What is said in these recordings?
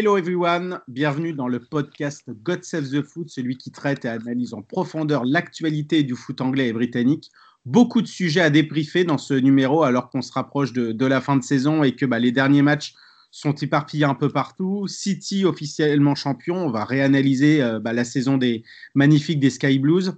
Hello everyone, bienvenue dans le podcast God Save the Foot, celui qui traite et analyse en profondeur l'actualité du foot anglais et britannique. Beaucoup de sujets à débriefer dans ce numéro alors qu'on se rapproche de, la fin de saison et que bah, les derniers matchs sont éparpillés un peu partout. City officiellement champion, on va réanalyser euh, bah, la saison des magnifiques des Sky Blues.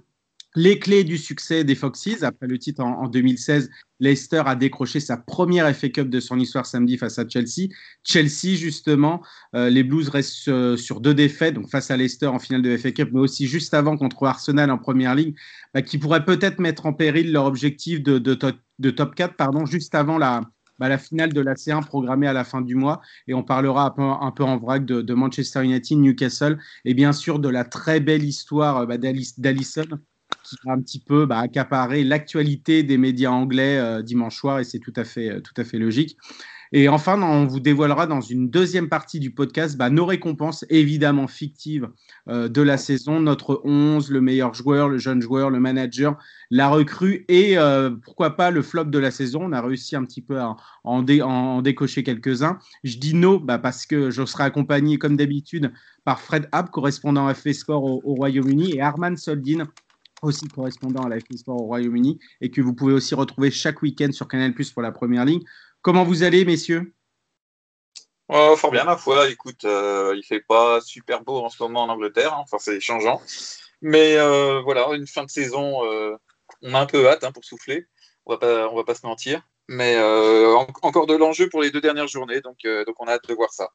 Les clés du succès des Foxes, après le titre en, en 2016, Leicester a décroché sa première FA Cup de son histoire samedi face à Chelsea. Chelsea, justement, euh, les Blues restent euh, sur deux défaites, donc face à Leicester en finale de FA Cup, mais aussi juste avant contre Arsenal en première ligue, bah, qui pourrait peut-être mettre en péril leur objectif de, de, to de top 4, pardon, juste avant la, bah, finale de la C1 programmée à la fin du mois. Et on parlera un peu, en vrac de, Manchester United, Newcastle, et bien sûr de la très belle histoire bah, d'Alisson qui a un petit peu bah, accaparé l'actualité des médias anglais euh, dimanche soir et c'est tout à fait, tout à fait logique. Et enfin, on vous dévoilera dans une deuxième partie du podcast bah, nos récompenses évidemment fictives euh, de la saison, notre 11, le meilleur joueur, le jeune joueur, le manager, la recrue et euh, pourquoi pas le flop de la saison. On a réussi un petit peu à en, dé en décocher quelques-uns. Je dis no bah, parce que je serai accompagné comme d'habitude par Fred App, correspondant à FA Sport au, au Royaume-Uni, et Arman Soldin, aussi correspondant à la FA Sport au Royaume-Uni et que vous pouvez aussi retrouver chaque week-end sur Canal Plus pour la première ligne. Comment vous allez, messieurs? Oh, Fort bien, ma foi. Écoute, euh, il fait pas super beau en ce moment en Angleterre, hein. enfin c'est changeant. Mais euh, voilà, une fin de saison, euh, on a un peu hâte hein, pour souffler. On va pas, va pas se mentir. Mais euh, en encore de l'enjeu pour les deux dernières journées, donc, donc on a hâte de voir ça.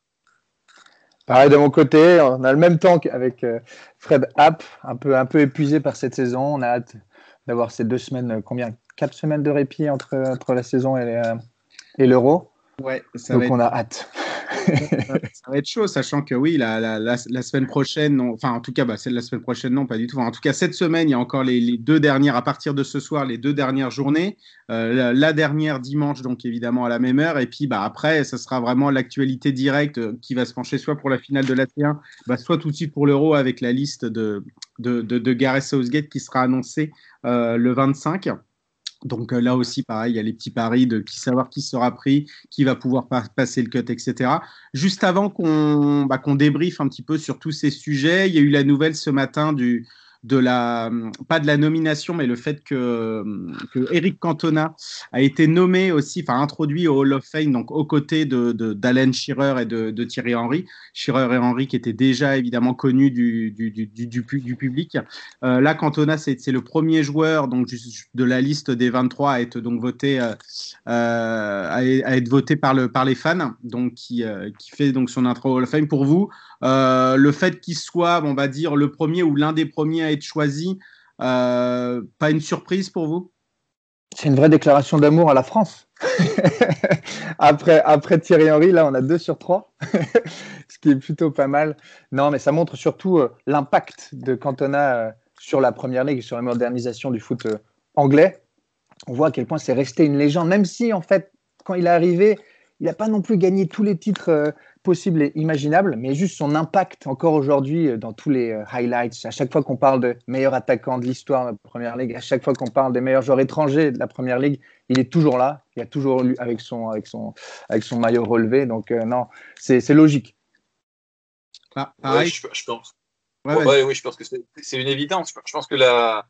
Pareil de mon côté, on a le même temps qu'avec euh, Fred App, un peu, un peu épuisé par cette saison. On a hâte d'avoir ces deux semaines, euh, combien? Quatre semaines de répit entre, entre la saison et l'Euro. Ouais, ça Donc on a hâte. Ça va être chaud, sachant que oui, la, semaine prochaine, non, enfin en tout cas, bah, c'est la semaine prochaine, non, pas du tout. En tout cas, cette semaine, il y a encore les, deux dernières, à partir de ce soir, les deux dernières journées. Euh, la, dernière dimanche, donc évidemment à la même heure. Et puis bah, après, ça sera vraiment l'actualité directe euh, qui va se pencher soit pour la finale de la T1, bah, soit tout de suite pour l'Euro avec la liste de, de, de, de Gareth Southgate qui sera annoncée euh, le 25. Donc euh, là aussi, pareil, il y a les petits paris de qui savoir qui sera pris, qui va pouvoir pa passer le cut, etc. Juste avant qu'on bah, qu débriefe un petit peu sur tous ces sujets, il y a eu la nouvelle ce matin du, de la pas de la nomination mais le fait que, Eric Cantona a été nommé aussi enfin introduit au Hall of Fame donc aux côtés de d'Alain Shearer et de, Thierry Henry. Shearer et Henry qui étaient déjà évidemment connus du, du, du, du, public. Euh, là Cantona c'est le premier joueur donc de la liste des 23 à être donc voté euh, à, être voté par le par les fans donc qui, euh, qui fait donc son intro au Hall of Fame. Pour vous euh, le fait qu'il soit, on va dire, le premier ou l'un des premiers à choisi, euh, pas une surprise pour vous? C'est une vraie déclaration d'amour à la France. après, après Thierry Henry, là, on a deux sur trois, ce qui est plutôt pas mal. Non, mais ça montre surtout euh, l'impact de Cantona euh, sur la première ligue, sur la modernisation du foot anglais. On voit à quel point c'est resté une légende, même si, en fait, quand il est arrivé, il n'a pas non plus gagné tous les titres possibles et imaginables, mais juste son impact encore aujourd'hui euh, dans tous les euh, highlights. À chaque fois qu'on parle de meilleur attaquant de l'histoire de la Première Ligue, à chaque fois qu'on parle des meilleurs joueurs étrangers de la Première Ligue, il est toujours là. Il a toujours lu avec son, avec son, avec son maillot relevé. Donc, euh, non, c'est logique. Ah, ouais, je, je, pense. Ouais, ouais. Ouais, oui, je pense que c'est une évidence. Je pense que la,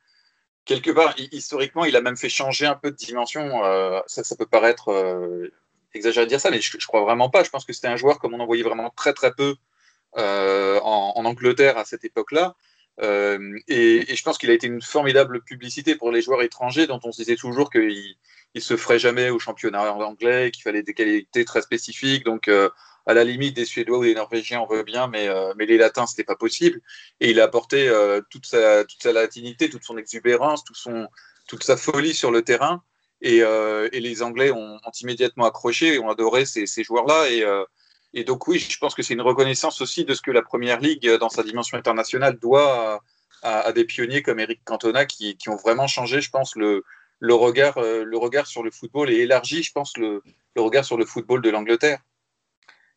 quelque part, historiquement, il a même fait changer un peu de dimension. Euh, ça, ça peut paraître euh, exagéré de dire ça, mais je, je crois vraiment pas. Je pense que c'était un joueur comme on en voyait vraiment très très peu euh, en, Angleterre à cette époque-là. Euh, et, je pense qu'il a été une formidable publicité pour les joueurs étrangers dont on se disait toujours qu'il il se ferait jamais au championnat anglais, qu'il fallait des qualités très spécifiques. Donc, euh, à la limite, des Suédois ou des Norvégiens, on veut bien, mais, mais les Latins, c'était pas possible. Et il a apporté toute, sa, toute sa latinité, toute son exubérance, tout son, toute sa folie sur le terrain. Et, euh, et les Anglais ont, ont, immédiatement accroché et ont adoré ces, ces joueurs-là. Et, et donc oui, je pense que c'est une reconnaissance aussi de ce que la Première Ligue, dans sa dimension internationale, doit à, des pionniers comme Eric Cantona qui, qui, ont vraiment changé, je pense, le, le, regard, le regard sur le football et élargi, je pense, le, le regard sur le football de l'Angleterre.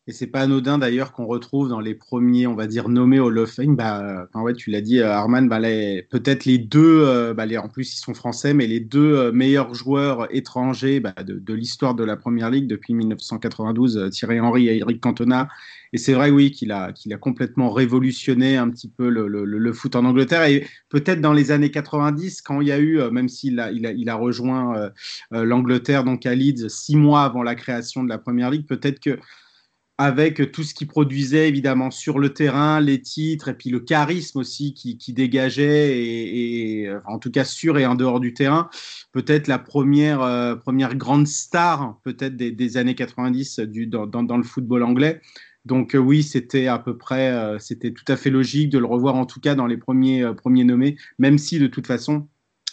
Et c'est pas anodin d'ailleurs qu'on retrouve dans les premiers, on va dire, nommés au of Fame. Bah, ouais, tu l'as dit, euh, Arman, bah, peut-être les deux, euh, bah, les, en plus ils sont français, mais les deux euh, meilleurs joueurs étrangers bah, de, l'histoire de la Première Ligue depuis 1992, Thierry Henry et Eric Cantona. Et c'est vrai, oui, qu'il a, qu'il a complètement révolutionné un petit peu le foot en Angleterre. Et peut-être dans les années 90, quand il y a eu, même s'il a, il a, il a rejoint l'Angleterre donc à Leeds six mois avant la création de la Première Ligue, peut-être que avec tout ce qu'il produisait évidemment sur le terrain, les titres et puis le charisme aussi qui, dégageait et, en tout cas sur et en dehors du terrain, peut-être la première, euh, première grande star peut-être des, années 90 du, dans, dans, le football anglais. Donc euh, oui, c'était à peu près, euh, c'était tout à fait logique de le revoir en tout cas dans les premiers, premiers nommés, même si de toute façon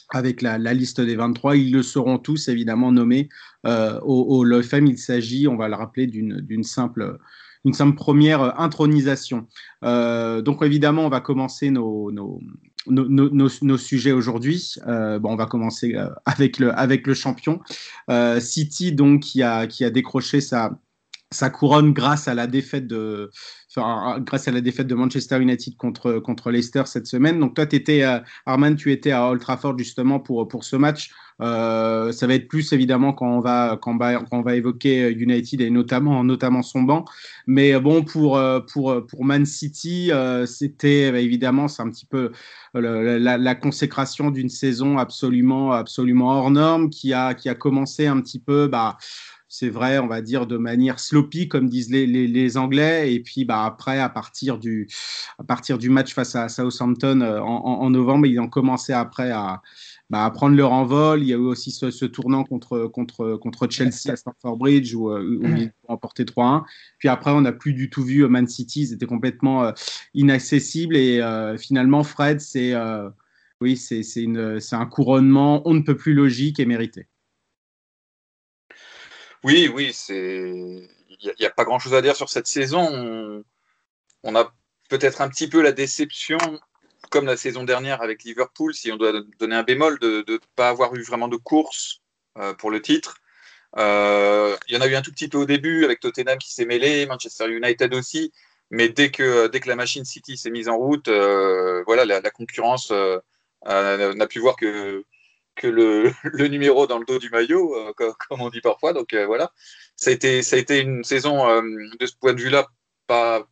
avec la, liste des 23. Ils le seront tous évidemment nommés euh, au, au Il s'agit, on va le rappeler, d'une simple, une simple première intronisation. Euh, donc évidemment, on va commencer nos, nos, nos, nos, sujets aujourd'hui. Euh, bon, on va commencer euh, avec le, avec le champion. Euh, City, donc, qui a, qui a décroché sa, sa couronne grâce à la défaite de grâce à la défaite de Manchester United contre contre Leicester cette semaine. Donc toi étais euh, Arman, tu étais à Old Trafford justement pour pour ce match. Euh, ça va être plus évidemment quand on va quand évoquer United et notamment notamment son banc. Mais bon pour pour pour Man City, euh, c'était bah, évidemment c'est un petit peu la, la, consécration d'une saison absolument absolument hors norme qui a qui a commencé un petit peu bah c'est vrai, on va dire de manière sloppy, comme disent les, les, Anglais. Et puis bah, après, à partir, du, à partir du match face à Southampton euh, en, en, novembre, ils ont commencé après à, bah, à, prendre leur envol. Il y a eu aussi ce, ce, tournant contre, contre, contre Chelsea à Stamford Bridge où, euh, où ils ont emporté 3-1. Puis après, on n'a plus du tout vu Man City. Ils étaient complètement euh, inaccessibles. Et finalement, Fred, c'est oui, c'est un couronnement on ne peut plus logique et mérité. Oui, oui, c'est. Il n'y a, pas grand chose à dire sur cette saison. On, a peut-être un petit peu la déception, comme la saison dernière avec Liverpool, si on doit donner un bémol, de ne pas avoir eu vraiment de course euh, pour le titre. Euh, il y en a eu un tout petit peu au début avec Tottenham qui s'est mêlé, Manchester United aussi, mais dès que, dès que la machine City s'est mise en route, euh, voilà, la, la concurrence n'a pu voir que, que le, le, numéro dans le dos du maillot, euh, comme, on dit parfois. Donc euh, voilà, ça a, été, ça a été une saison euh, de ce point de vue-là pas,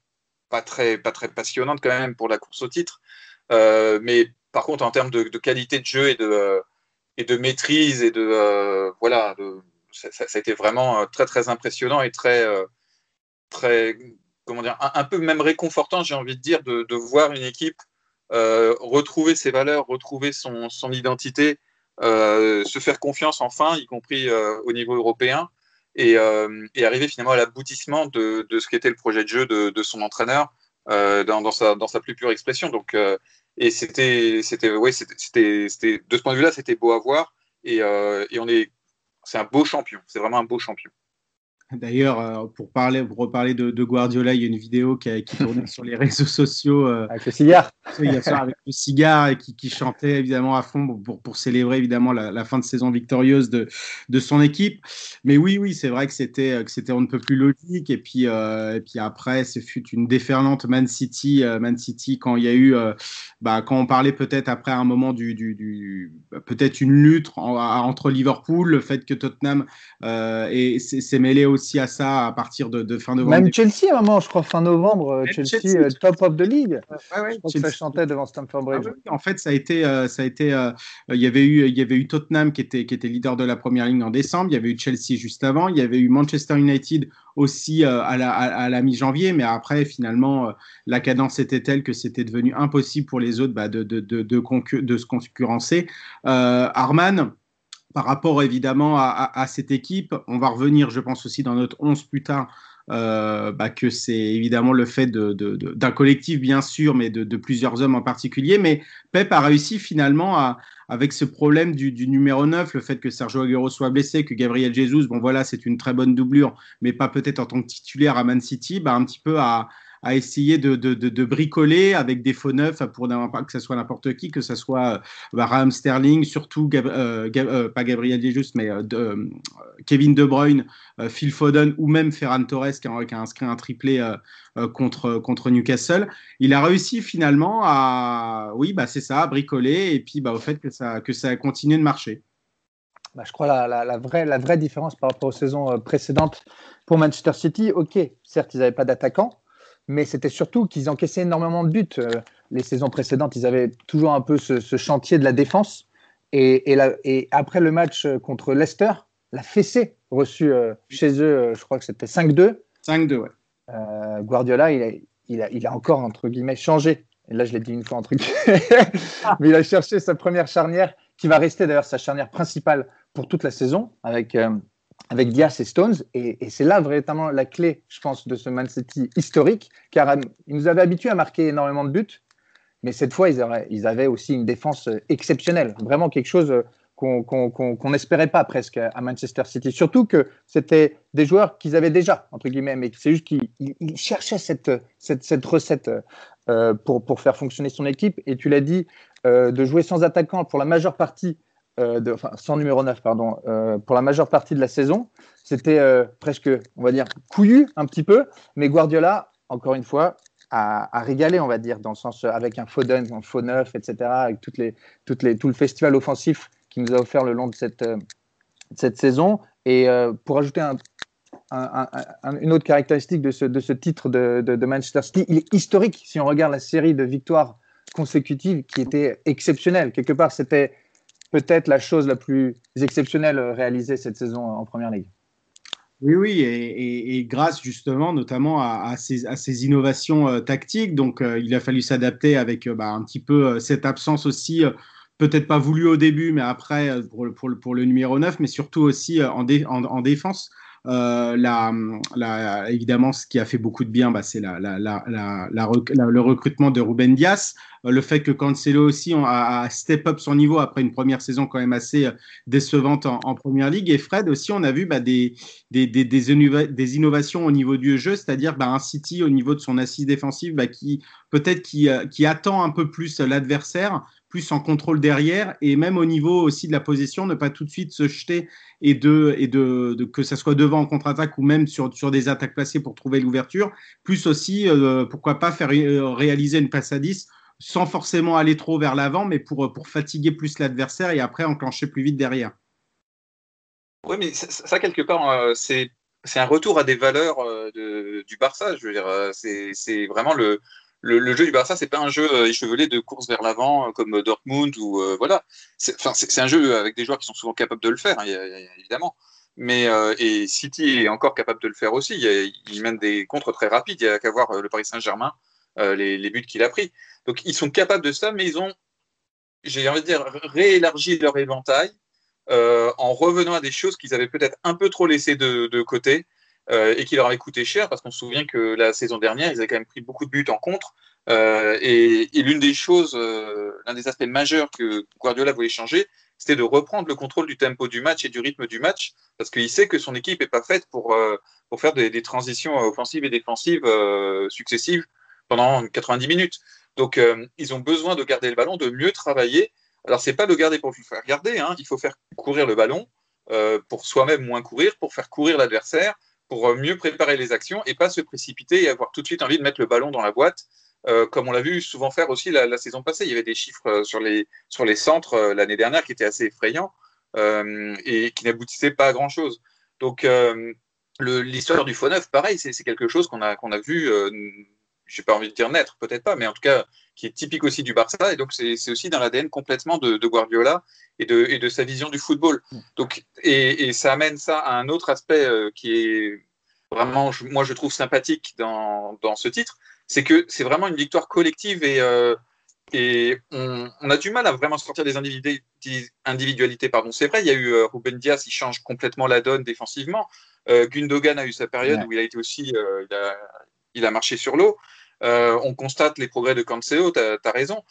pas, très, pas très passionnante quand même pour la course au titre. mais par contre, en termes de, qualité de jeu et de, et de maîtrise et de voilà, ça, a été vraiment très très impressionnant et très très comment dire un, un peu même réconfortant, j'ai envie de dire, de, de voir une équipe retrouver ses valeurs, retrouver son, son identité se faire confiance enfin, y compris euh, au niveau européen, et, euh, et, arriver finalement à l'aboutissement de, de ce qu'était le projet de jeu de, son entraîneur dans, sa, plus pure expression. Donc, et c'était, c'était, c'était, c'était, de ce point de vue-là, c'était beau à voir. Et, et on est, c'est un beau champion. C'est vraiment un beau champion. D'ailleurs, euh, pour, parler, pour reparler de, Guardiola, il y a une vidéo qui, qui tournait sur les réseaux sociaux. Euh, avec le cigare. avec le cigare et qui, chantait évidemment à fond pour, pour célébrer évidemment la, fin de saison victorieuse de, de son équipe. Mais oui, oui, c'est vrai que c'était que c'était on ne peut plus logique. Et puis, euh, et puis après, ce fut une déferlante Man City, Man City quand il y a eu, bah, quand on parlait peut-être après un moment du, du, du peut-être une lutte entre Liverpool, le fait que Tottenham s'est mêlé au aussi à ça à partir de, fin novembre. Même Chelsea à un moment, je crois, fin novembre, euh, Chelsea, euh, top of the league. je crois que ça chantait devant Stamford Bridge. Ah en fait, ça a été, euh, ça a été, il y avait eu, il y avait eu Tottenham qui était, qui était leader de la première ligne en décembre. Il y avait eu Chelsea juste avant. Il y avait eu Manchester United aussi à la, à, la mi-janvier, mais après, finalement, la cadence était telle que c'était devenu impossible pour les autres bah, de, de, de, de, de se concurrencer. Arman, par rapport évidemment à, cette équipe. On va revenir, je pense aussi dans notre 11 plus tard, bah, que c'est évidemment le fait d'un collectif, bien sûr, mais de, plusieurs hommes en particulier. Mais Pep a réussi finalement à, avec ce problème du, numéro 9, le fait que Sergio Aguero soit blessé, que Gabriel Jesus, bon voilà, c'est une très bonne doublure, mais pas peut-être en tant que titulaire à Man City, bah, un petit peu à, à essayer de, de, de, bricoler avec des faux neufs pour que ce soit n'importe qui, que ce soit bah, Raheem Sterling, surtout euh, euh, pas Gabriel Jesus, mais euh, Kevin De Bruyne, Phil Foden ou même Ferran Torres qui a, inscrit un triplé contre, contre Newcastle. Il a réussi finalement à, oui, bah, c'est ça, à bricoler et puis bah, au fait que ça, que ça a continué de marcher. Bah, je crois la, la, vraie, la vraie différence par rapport aux saisons précédentes pour Manchester City, ok, certes, ils n'avaient pas d'attaquant, mais c'était surtout qu'ils encaissaient énormément de buts. Euh, les saisons précédentes, ils avaient toujours un peu ce, chantier de la défense. Et, et, après le match euh, contre Leicester, la fessée reçue euh, chez eux, je crois que c'était 5-2. 5-2, ouais. Guardiola, il a, il, a, il a, encore, entre guillemets, changé. Et là, je l'ai dit une fois, entre guillemets. mais il a cherché sa première charnière, qui va rester d'ailleurs sa charnière principale pour toute la saison, avec avec Diaz et Stones. Et, c'est là véritablement la clé, je pense, de ce Man City historique, car ils nous avaient habitués à marquer énormément de buts, mais cette fois, ils avaient, aussi une défense exceptionnelle, vraiment quelque chose qu'on n'espérait pas presque à Manchester City. Surtout que c'était des joueurs qu'ils avaient déjà, entre guillemets, mais c'est juste qu'ils cherchaient cette, cette, cette recette euh, pour, faire fonctionner son équipe. Et tu l'as dit, euh, de jouer sans attaquant pour la majeure partie euh, sans numéro 9, pardon, euh, pour la majeure partie de la saison. C'était euh, presque, on va dire, couillu un petit peu, mais Guardiola, encore une fois, a, régalé, on va dire, dans le sens avec un Foden, un faux neuf, etc., avec tout le festival offensif qu'il nous a offert le long de cette, saison. Et pour ajouter un, une autre caractéristique de ce, titre de, de, Manchester City, il est historique si on regarde la série de victoires consécutives qui était exceptionnelle. Quelque part, c'était peut-être la chose la plus exceptionnelle réalisée cette saison en Première Ligue. Oui, oui, et, grâce justement notamment à, ces, innovations euh, tactiques, donc euh, il a fallu s'adapter avec euh, bah, un petit peu cette absence aussi, peut-être pas voulue au début, mais après pour, le numéro 9, mais surtout aussi en défense. Euh, évidemment, ce qui a fait beaucoup de bien, bah, c'est le recrutement de Ruben Dias. Euh, le fait que Cancelo aussi a, step up son niveau après une première saison quand même assez euh, décevante en, première ligue. Et Fred aussi, on a vu bah, des, innovations au niveau du jeu, c'est-à-dire bah, un City au niveau de son assise défensive qui peut-être qui attend un peu plus l'adversaire plus en contrôle derrière et même au niveau aussi de la position, ne pas tout de suite se jeter et de, et de, que ça soit devant en contre-attaque ou même sur, sur des attaques placées pour trouver l'ouverture, plus aussi, euh, pourquoi pas faire euh, réaliser une passe à 10 sans forcément aller trop vers l'avant, mais pour, pour fatiguer plus l'adversaire et après enclencher plus vite derrière. Oui, mais ça, quelque part, euh, c'est c'est un retour à des valeurs du Barça. Je veux dire, c'est vraiment le, le, jeu du Barça, c'est pas un jeu euh, échevelé de course vers l'avant euh, comme Dortmund ou euh, voilà. C'est un jeu avec des joueurs qui sont souvent capables de le faire, hein, évidemment. Mais et City est encore capable de le faire aussi. Il, mène des contres très rapides. Il y a qu'à voir le Paris Saint-Germain, les, buts qu'il a pris. Donc ils sont capables de ça, mais ils ont, j'ai envie de dire, réélargi leur éventail en revenant à des choses qu'ils avaient peut-être un peu trop laissées de côté euh, et qui leur avait coûté cher parce qu'on se souvient que la saison dernière, ils avaient quand même pris beaucoup de buts en contre. Euh, et, l'une des choses, euh, l'un des aspects majeurs que Guardiola voulait changer, c'était de reprendre le contrôle du tempo du match et du rythme du match, parce qu'il sait que son équipe n'est pas faite pour, pour faire des, transitions offensives et défensives successives pendant 90 minutes. Donc, ils ont besoin de garder le ballon, de mieux travailler. Alors, c'est pas de garder pour le faire garder, hein. il faut faire courir le ballon pour soi-même moins courir, pour faire courir l'adversaire, pour euh, mieux préparer les actions et pas se précipiter et avoir tout de suite envie de mettre le ballon dans la boîte, euh, comme on l'a vu souvent faire aussi la, saison passée. Il y avait des chiffres euh, sur les, sur les centres l'année dernière qui étaient assez effrayants et qui n'aboutissaient pas à grand-chose. Donc, l'histoire du faux neuf, pareil, c'est quelque chose qu'on a, qu'on a vu, je n'ai pas envie de dire naître, peut-être pas, mais en tout cas, qui est typique aussi du Barça. Et donc, c'est aussi dans l'ADN complètement de, Guardiola et de, et de, sa vision du football. Donc, et, ça amène ça à un autre aspect qui est vraiment, moi, je trouve sympathique dans, dans ce titre, c'est que c'est vraiment une victoire collective et, euh, et on, a du mal à vraiment sortir des individualités. Pardon. C'est vrai, il y a eu euh, Ruben Diaz, il change complètement la donne défensivement, Gundogan a eu sa période où il a été aussi, il a, marché sur l'eau. on constate les progrès de Cancelo, tu as, raison.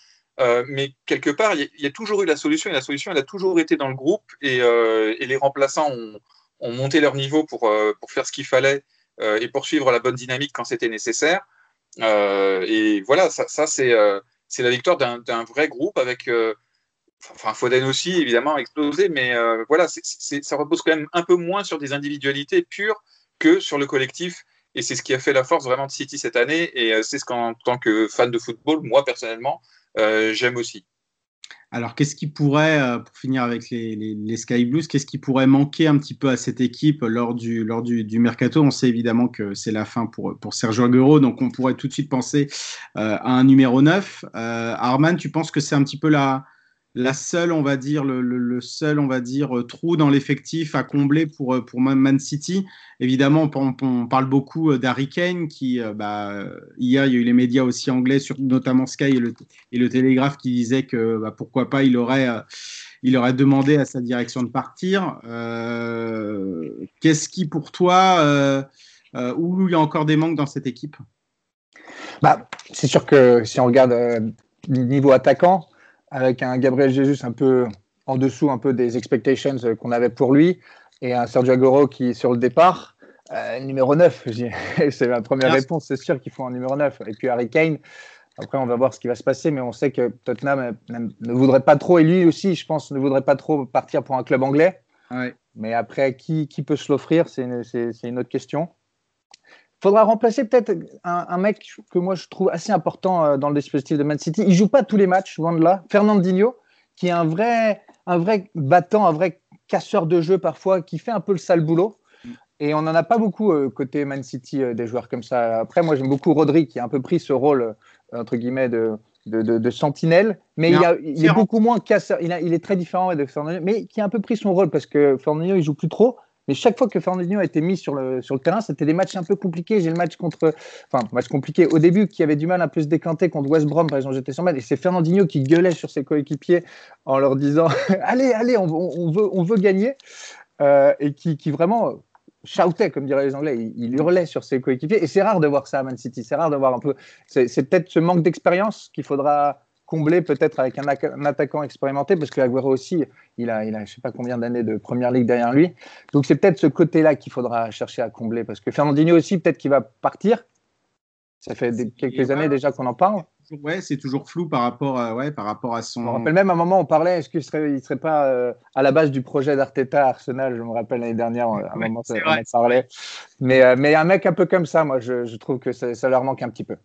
mais quelque part, il y, a toujours eu la solution, et la solution, elle a toujours été dans le groupe, et, les remplaçants ont, monté leur niveau pour, faire ce qu'il fallait et poursuivre la bonne dynamique quand c'était nécessaire. et voilà, ça, c'est la victoire d'un vrai groupe avec Enfin, Foden aussi, évidemment, a explosé, mais euh, voilà, ça repose quand même un peu moins sur des individualités pures que sur le collectif. Et c'est ce qui a fait la force vraiment de City cette année. Et euh, c'est ce qu'en tant que fan de football, moi personnellement, euh, j'aime aussi. Alors, qu'est-ce qui pourrait, pour finir avec les, Sky Blues, qu'est-ce qui pourrait manquer un petit peu à cette équipe lors du, lors du, mercato? On sait évidemment que c'est la fin pour, pour Sergio Aguero, donc on pourrait tout de suite penser à un numéro 9. Arman, tu penses que c'est un petit peu la, la seule, on va dire, le, seul, on va dire, euh, trou dans l'effectif à combler pour, euh, pour Man City. Évidemment, on, parle beaucoup euh, d'Harry Kane, qui, bah, hier, il y a eu les médias aussi anglais, notamment Sky et le, et le Télégraphe, qui disaient que bah, pourquoi pas, il aurait, il aurait demandé à sa direction de partir. Qu'est-ce qui, pour toi, où il y a encore des manques dans cette équipe? Bah, C'est sûr que si on regarde niveau attaquant, avec un Gabriel Jesus un peu en dessous un peu des expectations qu'on avait pour lui et un Sergio Aguero qui est sur le départ. Euh, numéro 9, c'est ma première réponse, c'est sûr qu'il faut un numéro 9. Et puis Harry Kane, après on va voir ce qui va se passer, mais on sait que Tottenham ne voudrait pas trop, et lui aussi, je pense, ne voudrait pas trop partir pour un club anglais. Mais après, qui, qui peut se l'offrir, c'est une, une, autre question faudra remplacer peut-être un, mec que moi je trouve assez important euh, dans le dispositif de Man City. Il joue pas tous les matchs, loin de là. Fernandinho, qui est un vrai, un vrai battant, un vrai casseur de jeu parfois, qui fait un peu le sale boulot. Et on n'en a pas beaucoup euh, côté Man City euh, des joueurs comme ça. Après, moi j'aime beaucoup Rodri qui a un peu pris ce rôle entre guillemets de, de, sentinelle, mais il, est beaucoup moins casseur. Il, il, est très différent de Fernandinho, mais qui a un peu pris son rôle parce que Fernandinho il joue plus trop. Mais chaque fois que Fernandinho a été mis sur le, sur le terrain, c'était des matchs un peu compliqués. J'ai le match contre. Enfin, match compliqué au début, qui avait du mal un peu se décanter contre West Brom, par exemple, j'étais sur match. Et c'est Fernandinho qui gueulait sur ses coéquipiers en leur disant Allez, allez, on, veut, on veut gagner. Euh, et qui, vraiment shoutait, comme diraient les Anglais, il, hurlait sur ses coéquipiers. Et c'est rare de voir ça à Man City. C'est rare de voir un peu. C'est peut-être ce manque d'expérience qu'il faudra combler peut-être avec un, attaquant expérimenté, parce que Aguero aussi, il a, il a je ne sais pas combien d'années de première ligue derrière lui. Donc c'est peut-être ce côté-là qu'il faudra chercher à combler, parce que Fernandinho aussi, peut-être qu'il va partir. Ça fait quelques années déjà qu'on en parle. Ouais, c'est toujours flou par rapport à, ouais, par rapport à son. Je me rappelle même à un moment, on parlait, est-ce qu'il serait, il serait pas euh, à la base du projet d'Arteta Arsenal Je me rappelle l'année dernière, à un moment, ça, on parlait. Mais, euh, mais un mec un peu comme ça, moi, je, je trouve que ça, ça leur manque un petit peu.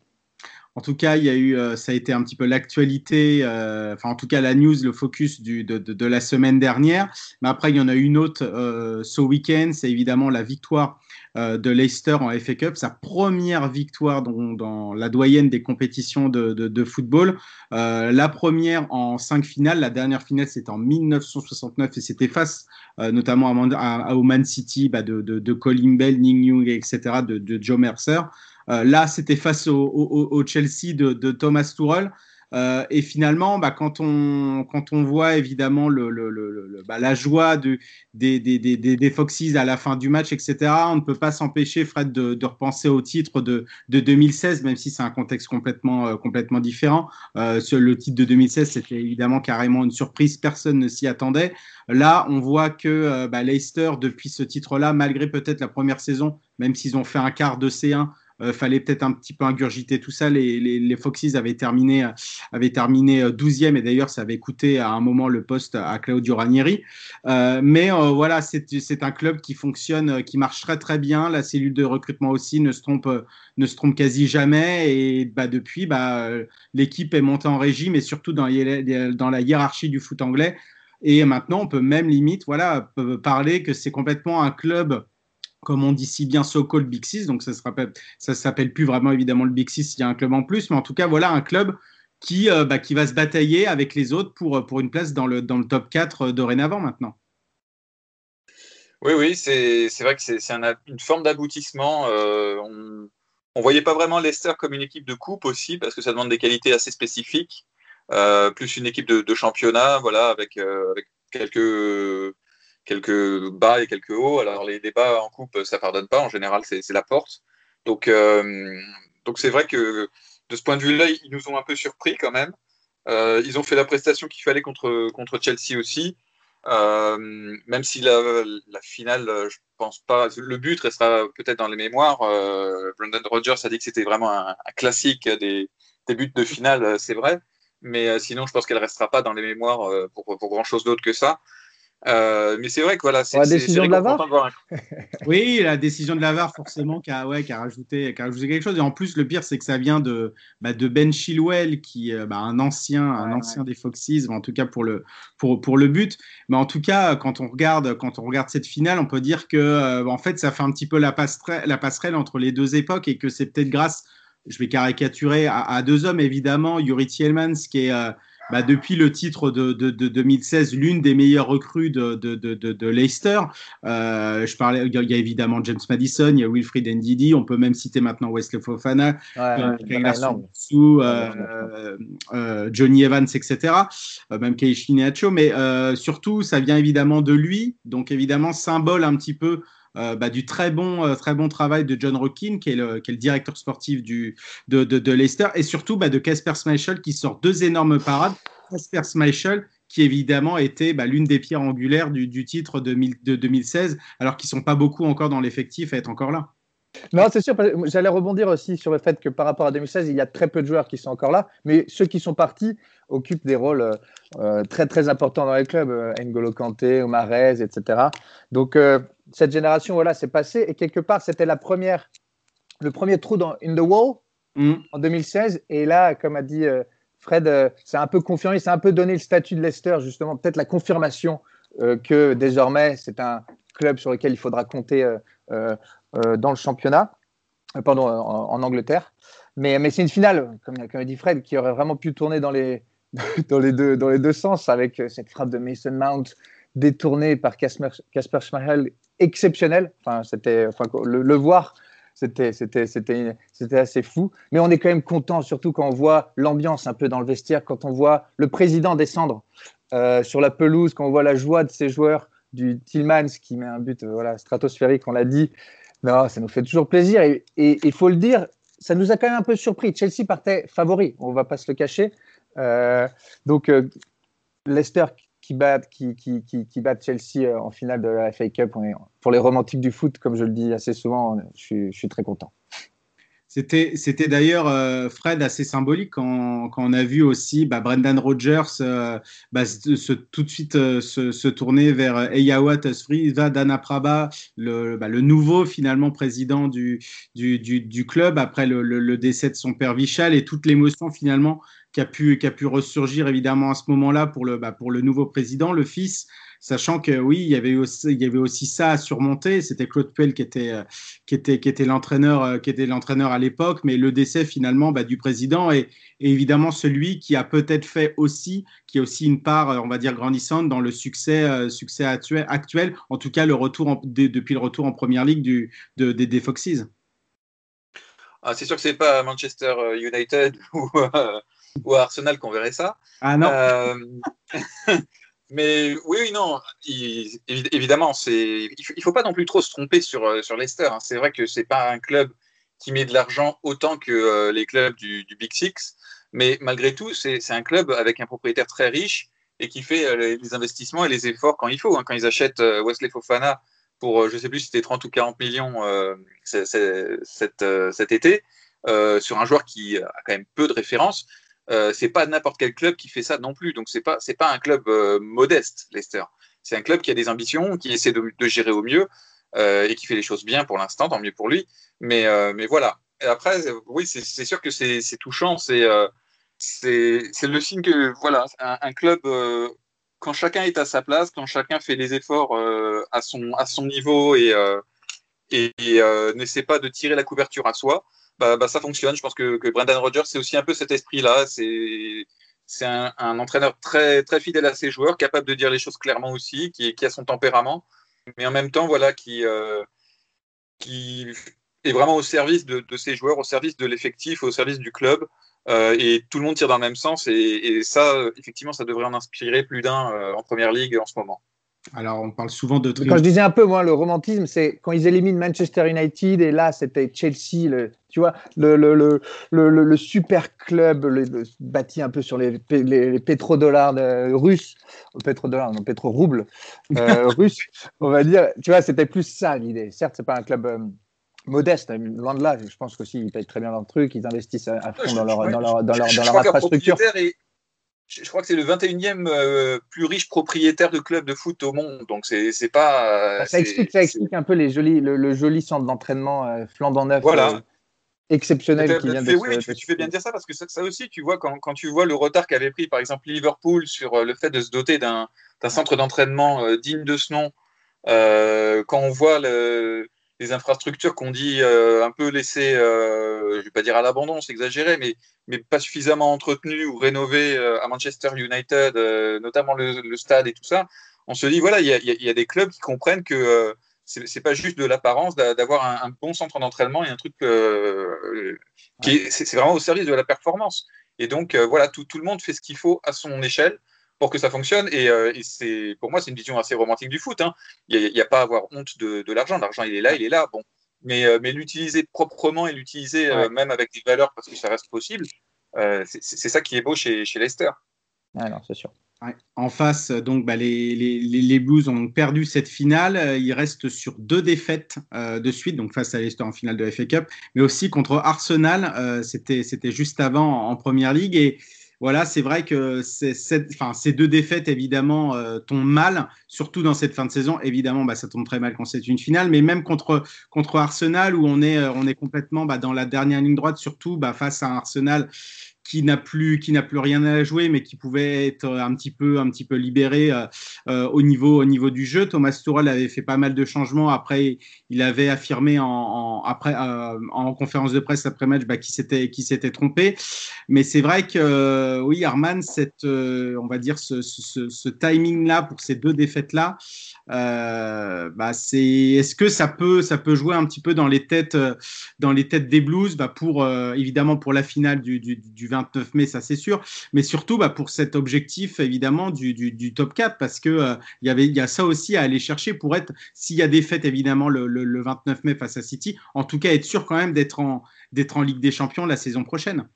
En tout cas, il y a eu, euh, ça a été un petit peu l'actualité, euh, enfin en tout cas la news, le focus du, de, la semaine dernière. Mais après, il y en a une autre euh, ce week-end, c'est évidemment la victoire de Leicester en FA Cup, sa première victoire dans, la doyenne des compétitions de, football. la première en cinq finales, la dernière finale c'était en 1969 et c'était face notamment à, au Man City bah, de, Colin Bell, Ning Young, etc., de, Joe Mercer. Euh, là, c'était face au, Chelsea de, Thomas Tuchel. Euh, et finalement, bah, quand, on, voit évidemment le, bah, la joie de, des, des, des, Foxes à la fin du match, etc., on ne peut pas s'empêcher, Fred, de, repenser au titre de, 2016, même si c'est un contexte complètement, euh, différent. le titre de 2016, c'était évidemment carrément une surprise, personne ne s'y attendait. Là, on voit que bah, Leicester, depuis ce titre-là, malgré peut-être la première saison, même s'ils ont fait un quart de C1, euh, fallait peut-être un petit peu ingurgiter tout ça. Les, les, Foxes avaient terminé, avaient terminé 12e euh, et d'ailleurs, ça avait coûté à un moment le poste à Claudio Ranieri. Euh, mais voilà, c'est un club qui fonctionne, qui marche très très bien. La cellule de recrutement aussi ne se trompe, ne se trompe quasi jamais. Et bah, depuis, bah, l'équipe est montée en régime et surtout dans, dans la hiérarchie du foot anglais. Et maintenant, on peut même limite voilà, parler que c'est complètement un club comme on dit si bien so-called Big Six, donc ça ne s'appelle plus vraiment évidemment le Big Six, il y a un club en plus, mais en tout cas, voilà un club qui, euh, bah, va se batailler avec les autres pour, euh, une place dans le, top 4 euh, dorénavant maintenant. Oui, oui, c'est vrai que c'est une forme d'aboutissement. on ne voyait pas vraiment Leicester comme une équipe de coupe aussi, parce que ça demande des qualités assez spécifiques, plus une équipe de, championnat, voilà, avec quelques quelques bas et quelques hauts. Alors les débats en coupe, ça pardonne pas. En général, c'est la porte. Donc euh, donc c'est vrai que de ce point de vue-là, ils nous ont un peu surpris quand même. Euh, ils ont fait la prestation qu'il fallait contre contre Chelsea aussi. Euh, même si la, finale, je pense pas, le but restera peut-être dans les mémoires. Brendan Rodgers a dit que c'était vraiment un, un classique des, des, buts de finale, c'est vrai. Mais sinon, je pense qu'elle restera pas dans les mémoires pour, pour grand chose d'autre que ça. Euh, mais c'est vrai que voilà, c'est la décision de Lavar. oui, la décision de Lavar forcément qui a, ouais, qui a, rajouté, qui a rajouté quelque chose. Et en plus, le pire, c'est que ça vient de, bah, de Ben Chilwell, qui euh, bah, un ancien, un ancien des Foxes, en tout cas pour le, pour, pour le but. Mais en tout cas, quand on regarde, quand on regarde cette finale, on peut dire que euh, en fait, ça fait un petit peu la passerelle, la passerelle entre les deux époques et que c'est peut-être grâce je vais caricaturer à, à, deux hommes évidemment, Yuri Tielmans qui est bah, depuis le titre de, de, de 2016, l'une des meilleures recrues de, de Leicester. Euh, je parlais, il y a évidemment James Madison, il y a Wilfried Ndidi, on peut même citer maintenant Wesley Fofana, ouais, euh, euh, euh, Johnny Evans, etc. Même Keiichi Neacho, mais surtout, ça vient évidemment de lui, donc évidemment symbole un petit peu euh, bah, du très bon, euh, très bon travail de John Rockin, qui est le, qui est le directeur sportif du, de, de, Leicester, et surtout bah, de Casper Schmeichel, qui sort deux énormes parades. Casper Schmeichel, qui évidemment était bah, l'une des pierres angulaires du, titre de, de 2016, alors qu'ils ne sont pas beaucoup encore dans l'effectif à être encore là. Non, c'est sûr. J'allais rebondir aussi sur le fait que par rapport à 2016, il y a très peu de joueurs qui sont encore là, mais ceux qui sont partis occupent des rôles euh, très très importants dans les clubs. N'Golo Kanté, Omarez, etc. Donc cette génération, voilà, c'est passé et quelque part, c'était la première, le premier trou dans in the wall mm. en 2016. Et là, comme a dit euh, Fred, euh, c'est un peu confirmé, c'est un peu donné le statut de Leicester, justement, peut-être la confirmation euh, que désormais c'est un club sur lequel il faudra compter euh, dans le championnat, pardon, en, en, Angleterre. Mais, mais c'est une finale, comme, comme dit Fred, qui aurait vraiment pu tourner dans les, dans les, deux, dans les deux sens avec cette frappe de Mason Mount détournée par Casper, Schmeichel exceptionnelle. Enfin, enfin, le, voir, c'était, assez fou. Mais on est quand même content, surtout quand on voit l'ambiance un peu dans le vestiaire, quand on voit le président descendre euh, sur la pelouse, quand on voit la joie de ces joueurs, du Tillmans qui met un but voilà, stratosphérique, on l'a dit, non, ça nous fait toujours plaisir. Et il faut le dire, ça nous a quand même un peu surpris. Chelsea partait favori, on ne va pas se le cacher. Euh, donc, euh, Leicester qui bat, qui, qui, Chelsea euh, en finale de la FA Cup, pour les romantiques du foot, comme je le dis assez souvent, je suis très content. C'était, c'était d'ailleurs, euh, Fred, assez symbolique quand, quand, on a vu aussi bah, Brendan Rodgers euh, bah, se, tout de suite euh, se, se, tourner vers Eyawat Asfriva Dana Prabha, le, bah, le, nouveau finalement président du, du, du, du club après le, le, le, décès de son père Vichal et toute l'émotion finalement qui a pu, qui a pu ressurgir évidemment à ce moment-là pour le, bah, pour le nouveau président, le fils sachant que oui, il y avait aussi, il y avait aussi ça à surmonter. C'était Claude Puel qui était, euh, qui était, qui était l'entraîneur, euh, qui était l'entraîneur à l'époque, mais le décès finalement bah, du président est, est, évidemment celui qui a peut-être fait aussi, qui a aussi une part, euh, on va dire grandissante dans le succès, succès actuel, en tout cas le retour en, depuis le retour en première ligue du, de, de, des Foxes. Ah, c'est sûr que c'est pas Manchester United ou, euh, ou Arsenal qu'on verrait ça. Ah non. Euh, Mais oui, non, évidemment, il ne faut pas non plus trop se tromper sur, euh, sur Leicester. Hein. C'est vrai que ce n'est pas un club qui met de l'argent autant que euh, les clubs du, Big Six, mais malgré tout, c'est, un club avec un propriétaire très riche et qui fait euh, les investissements et les efforts quand il faut. Hein. Quand ils achètent Wesley Fofana pour, je ne sais plus si c'était 30 ou 40 millions cet été, sur un joueur qui a quand même peu de références, euh, c'est pas n'importe quel club qui fait ça non plus. Donc c'est pas c'est pas un club euh, modeste, Leicester. C'est un club qui a des ambitions, qui essaie de, gérer au mieux euh, et qui fait les choses bien pour l'instant, tant mieux pour lui. Mais mais voilà. Après, oui, c'est sûr que c'est touchant. C'est c'est le signe que voilà, un, club quand chacun est à sa place, quand chacun fait les efforts à son à son niveau et, et n'essaie pas de tirer la couverture à soi, bah, bah, ça fonctionne. Je pense que, Brendan Rodgers, c'est aussi un peu cet esprit-là. C'est c'est un, entraîneur très, très fidèle à ses joueurs, capable de dire les choses clairement aussi, qui, a son tempérament, mais en même temps, voilà, qui, euh, qui est vraiment au service de, de, ses joueurs, au service de l'effectif, au service du club, euh, et tout le monde tire dans le même sens, et, et, ça, effectivement, ça devrait en inspirer plus d'un euh, en première ligue en ce moment. Alors, on parle souvent de Quand je disais un peu, moi, le romantisme, c'est quand ils éliminent Manchester United et là, c'était Chelsea, le, tu vois, le, le, le, le super club bâti un peu sur les, les, pétrodollars russes, pétrodollars, non, pétro-roubles euh, russes, on va dire. Tu vois, c'était plus ça l'idée. Certes, c'est pas un club. Euh, modeste, loin de là. Je pense qu'aussi ils payent très bien leur truc, ils investissent à fond dans leur, dans leur, dans leur, dans leur infrastructure je crois que c'est le 21e euh, plus riche propriétaire de club de foot au monde. Donc, c'est pas. Bah, ça, explique, ça explique un peu les jolis, le, joli centre d'entraînement euh, flambant neuf. Voilà. Euh, exceptionnel qui vient de Oui, tu, fais bien de dire ça parce que ça, aussi, tu vois, quand, quand tu vois le retard qu'avait pris, par exemple, Liverpool sur le fait de se doter d'un centre d'entraînement digne de ce nom, quand on voit le, les infrastructures qu'on dit un peu laissées, je ne vais pas dire à l'abandon, c'est exagéré, mais mais pas suffisamment entretenu ou rénové euh, à Manchester United, euh, notamment le, stade et tout ça, on se dit voilà, il y, a, des clubs qui comprennent que euh, ce c'est pas juste de l'apparence d'avoir un, bon centre d'entraînement et un truc qui c'est vraiment au service de la performance. Et donc voilà, tout, le monde fait ce qu'il faut à son échelle pour que ça fonctionne. Et, c'est pour moi, c'est une vision assez romantique du foot. Hein. Il n'y a, pas à avoir honte de, de l'argent. L'argent, il est là, il est là. Bon, mais, euh, mais l'utiliser proprement et l'utiliser euh, même avec des valeurs parce que ça reste possible, euh, c'est ça qui est beau chez, chez Leicester. Alors, c'est sûr. En face, donc, bah, les, les, les, Blues ont perdu cette finale. Ils restent sur deux défaites de suite, donc face à Leicester en finale de FA Cup, mais aussi contre Arsenal. C'était juste avant en, Première Ligue. Et voilà, c'est vrai que ces deux défaites, évidemment, euh, tombent mal, surtout dans cette fin de saison. Évidemment, bah, ça tombe très mal quand c'est une finale, mais même contre, Arsenal, où on est, euh, on est complètement bah, dans la dernière ligne droite, surtout bah, face à Arsenal qui n'a plus qui n'a plus rien à jouer mais qui pouvait être un petit peu un petit peu libéré euh, euh, au niveau au niveau du jeu. Thomas Tuchel avait fait pas mal de changements. Après il avait affirmé en, après euh, en conférence de presse après match bah, qui s'était qui s'était trompé. Mais c'est vrai que oui Arman cette on va dire ce, timing là pour ces deux défaites là bah c'est est-ce que ça peut ça peut jouer un petit peu dans les têtes dans les têtes des Blues bah pour évidemment pour la finale du, du, du, 29 mai ça c'est sûr mais surtout bah pour cet objectif évidemment du, du top 4 parce que il y y a ça aussi à aller chercher pour être s'il y a des fêtes évidemment le, le, 29 mai face à City en tout cas être sûr quand même d'être en en Ligue des Champions la saison prochaine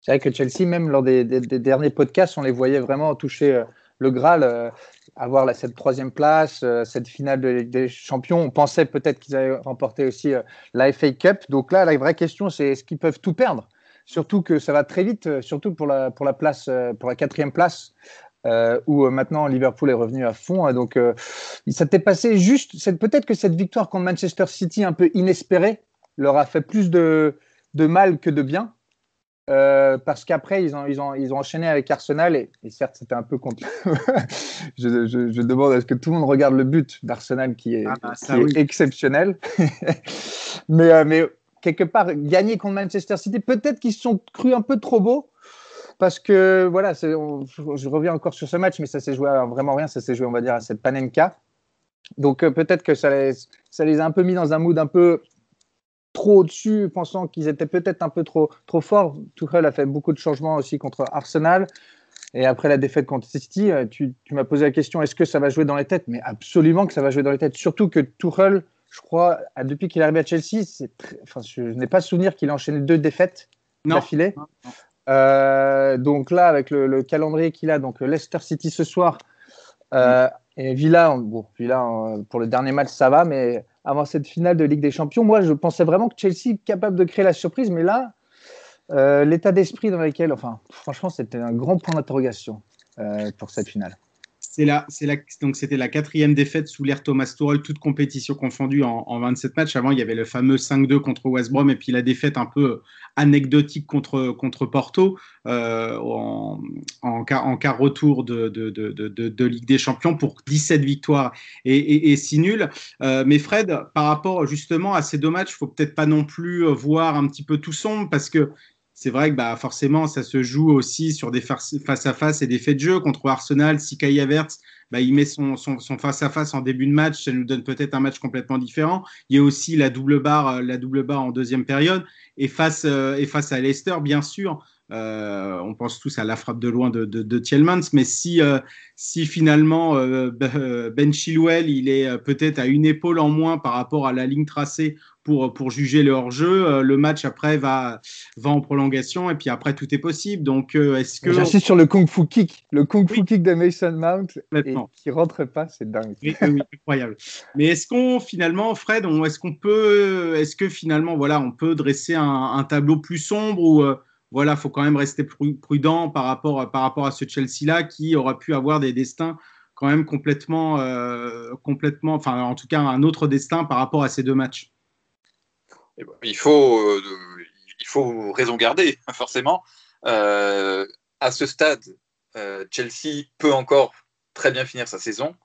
c'est vrai que Chelsea même lors des, derniers podcasts on les voyait vraiment toucher le Graal, euh, avoir cette troisième place, euh, cette finale de des Champions. On pensait peut-être qu'ils allaient remporter aussi euh, la FA Cup. Donc là, la vraie question, c'est est-ce qu'ils peuvent tout perdre? Surtout que ça va très vite, surtout pour la, pour la, place, pour la quatrième place. où maintenant Liverpool est revenu à fond. Hein. donc, il s'était passé juste. Peut-être que cette victoire contre Manchester City, un peu inespérée, leur a fait plus de, de mal que de bien. Euh, parce qu'après, ils ont, ils, ont, ils ont enchaîné avec Arsenal, et, certes, c'était un peu contre. je, je, demande à ce que tout le monde regarde le but d'Arsenal qui est, ah bah, exceptionnel. mais, euh, mais quelque part, gagner contre Manchester City, peut-être qu'ils se sont crus un peu trop beaux. Parce que voilà, je reviens encore sur ce match, mais ça s'est joué à vraiment rien. Ça s'est joué, on va dire, à cette Panenka. Donc euh, peut-être que ça les, ça les a un peu mis dans un mood un peu trop au-dessus, pensant qu'ils étaient peut-être un peu trop, trop forts. Tuchel a fait beaucoup de changements aussi contre Arsenal. Et après la défaite contre City, euh, tu, m'as posé la question est-ce que ça va jouer dans les têtes? Mais absolument que ça va jouer dans les têtes. Surtout que Tuchel, je crois, depuis qu'il est arrivé à Chelsea, enfin, je, n'ai pas souvenir qu'il a enchaîné deux défaites d'affilée. Euh, donc là, avec le, calendrier qu'il a, donc Leicester City ce soir, euh, et Villa, bon, Villa pour le dernier match, ça va, mais avant cette finale de Ligue des Champions. Moi, je pensais vraiment que Chelsea est capable de créer la surprise, mais là, euh, l'état d'esprit dans lequel, enfin, franchement, c'était un grand point d'interrogation euh, pour cette finale. C'est donc c'était la quatrième défaite sous l'ère Thomas Tuchel, toute compétition confondue en, 27 matchs. Avant, il y avait le fameux 5-2 contre West Brom et puis la défaite un peu anecdotique contre, Porto euh, en, en, quart retour de, Ligue des Champions pour 17 victoires et, et, 6 nuls. Euh, mais Fred, par rapport justement à ces deux matchs, il faut peut-être pas non plus voir un petit peu tout sombre parce que c'est vrai que bah, forcément, ça se joue aussi sur des face-à-face et des faits de jeu. Contre Arsenal, si Kai Havertz, bah, il met son, face-à-face en début de match, ça nous donne peut-être un match complètement différent. Il y a aussi la double barre, euh, la double barre en deuxième période. Et face, euh, et face à Leicester, bien sûr, Euh, on pense tous à la frappe de loin de, de, Tillmans, mais si, euh, si finalement euh, Ben Chilwell il est peut-être à une épaule en moins par rapport à la ligne tracée pour, pour juger le hors-jeu, le match après va, va en prolongation et puis après tout est possible. Donc est-ce que j'insiste sur le kung fu kick, le kung fu kick de Mason Mount et qui rentre pas, c'est dingue. Oui, incroyable. Mais est-ce qu'on finalement, Fred, est-ce qu'on peut, est-ce que finalement voilà, on peut dresser un, un tableau plus sombre ou voilà, faut quand même rester prudent par rapport, par rapport à ce Chelsea-là qui aura pu avoir des destins quand même complètement, euh, complètement, enfin en tout cas un autre destin par rapport à ces deux matchs. Eh ben, il faut, euh, il faut raison garder, forcément. Euh, à ce stade, Chelsea peut encore très bien finir sa saison,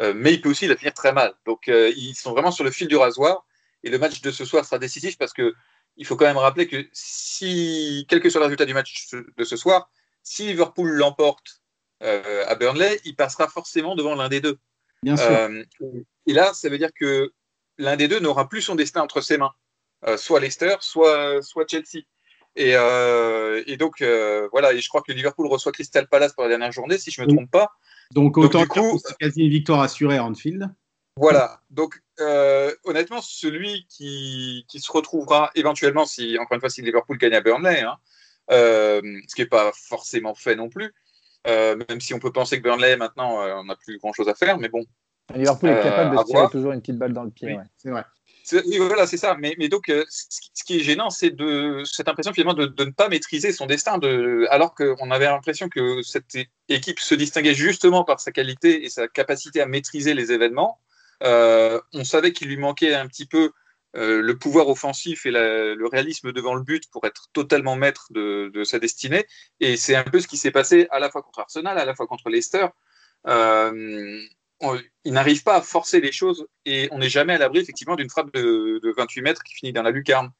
mais il peut aussi la finir très mal. Donc ils sont vraiment sur le fil du rasoir. Et le match de ce soir sera décisif parce que il faut quand même rappeler que si, quel que soit le résultat du match de ce soir, si Liverpool l'emporte euh, à Burnley, il passera forcément devant l'un des deux. Bien sûr. Euh, et là, ça veut dire que l'un des deux n'aura plus son destin entre ses mains, euh, soit Leicester, soit, soit Chelsea. Et, donc, voilà, et je crois que Liverpool reçoit Crystal Palace pour la dernière journée, si je ne me trompe pas. Donc, autant que c'est quasi une victoire assurée à Anfield. Voilà, donc euh, honnêtement, celui qui, qui, se retrouvera éventuellement, si encore une fois, si Liverpool gagne à Burnley, hein, euh, ce qui n'est pas forcément fait non plus, euh, même si on peut penser que Burnley maintenant, on n'a plus grand chose à faire, mais bon. Liverpool est capable de tirer toujours une petite balle dans le pied. C'est vrai. Voilà, c'est ça. Mais, mais donc, ce qui est gênant, c'est de cette impression finalement de, de, ne pas maîtriser son destin, de, alors qu'on avait l'impression que cette équipe se distinguait justement par sa qualité et sa capacité à maîtriser les événements. Euh, on savait qu'il lui manquait un petit peu euh, le pouvoir offensif et le réalisme devant le but pour être totalement maître de, sa destinée. Et c'est un peu ce qui s'est passé à la fois contre Arsenal, à la fois contre Leicester. Euh, il n'arrive pas à forcer les choses et on n'est jamais à l'abri effectivement d'une frappe de, 28 mètres qui finit dans la lucarne.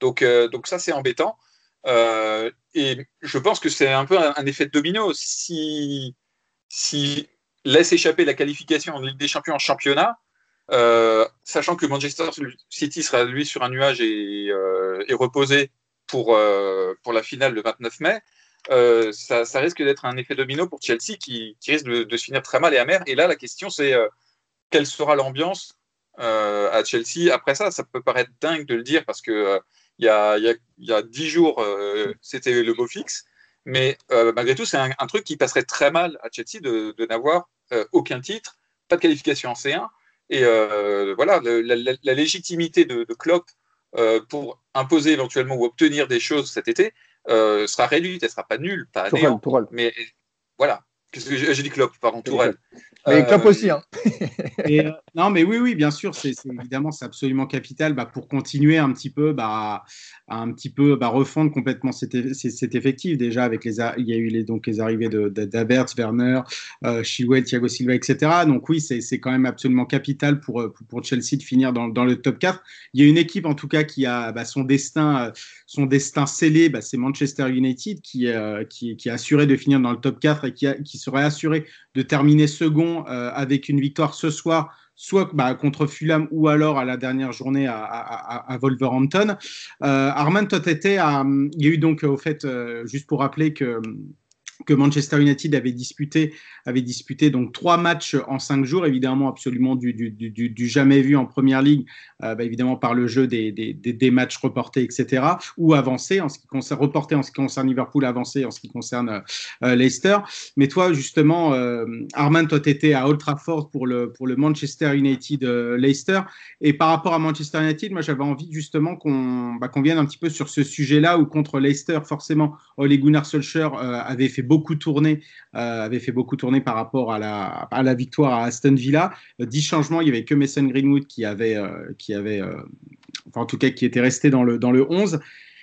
Donc, donc ça, c'est embêtant. et je pense que c'est un peu un, effet de domino. Si, si laisse échapper la qualification en Ligue des Champions en championnat, euh, sachant que Manchester City sera lui sur un nuage et, euh, reposé pour, euh, pour la finale le 29 mai, ça, risque d'être un effet domino pour Chelsea qui, risque de, se finir très mal et amer. Et là, la question, c'est quelle sera l'ambiance à Chelsea après ça? Ça peut paraître dingue de le dire parce que il y, a, y, dix jours, c'était le beau fixe. Mais malgré tout, c'est un, truc qui passerait très mal à Chelsea de, de n'avoir aucun titre, pas de qualification en C1 et euh, voilà, la, légitimité de, de Klopp euh, pour imposer éventuellement ou obtenir des choses cet été euh, sera réduite. Elle ne sera pas nulle, pas. Mais voilà. Qu'est-ce que j'ai dit Klopp, pardon, Tourelle. Mais Klopp aussi, hein. non, mais oui, oui, bien sûr, c'est évidemment, c'est absolument capital bah, pour continuer un petit peu bah, un petit peu bah, refondre complètement cet, effectif déjà avec les il y a eu les donc les arrivées de d'Abert, Werner, euh, Chilwell, Thiago Silva, etc. Donc oui, c'est quand même absolument capital pour, pour, Chelsea de finir dans, dans, le top 4. Il y a une équipe en tout cas qui a bah, son destin euh, son destin scellé, bah, c'est Manchester United qui, euh, qui, qui, a assuré de finir dans le top 4 et qui, qui serait assuré de terminer second euh, avec une victoire ce soir soit bah, contre Fulham ou alors à la dernière journée à, Wolverhampton. Euh, Armand a, il y a eu donc au fait, euh, juste pour rappeler que que Manchester United avait disputé, avait disputé donc trois matchs en cinq jours, évidemment absolument du, du, jamais vu en première ligue, euh, bah, évidemment par le jeu des, des, des, matchs reportés, etc., ou avancés en ce qui concerne reportés en ce qui concerne Liverpool, avancés en ce qui concerne euh, euh Leicester. Mais toi, justement, euh, Armand, toi, étais à Old Trafford pour le, pour le Manchester United Leicester, et par rapport à Manchester United, moi j'avais envie justement qu'on bah, qu'on vienne un petit peu sur ce sujet-là où contre Leicester, forcément, Ole Gunnar Solskjaer avait fait beaucoup tourné, euh, avait fait beaucoup tourner par rapport à la, à la victoire à Aston Villa. Euh, dix changements, il n'y avait que Mason Greenwood qui avait, euh, qui avait enfin en tout cas qui était resté dans le, dans le 11.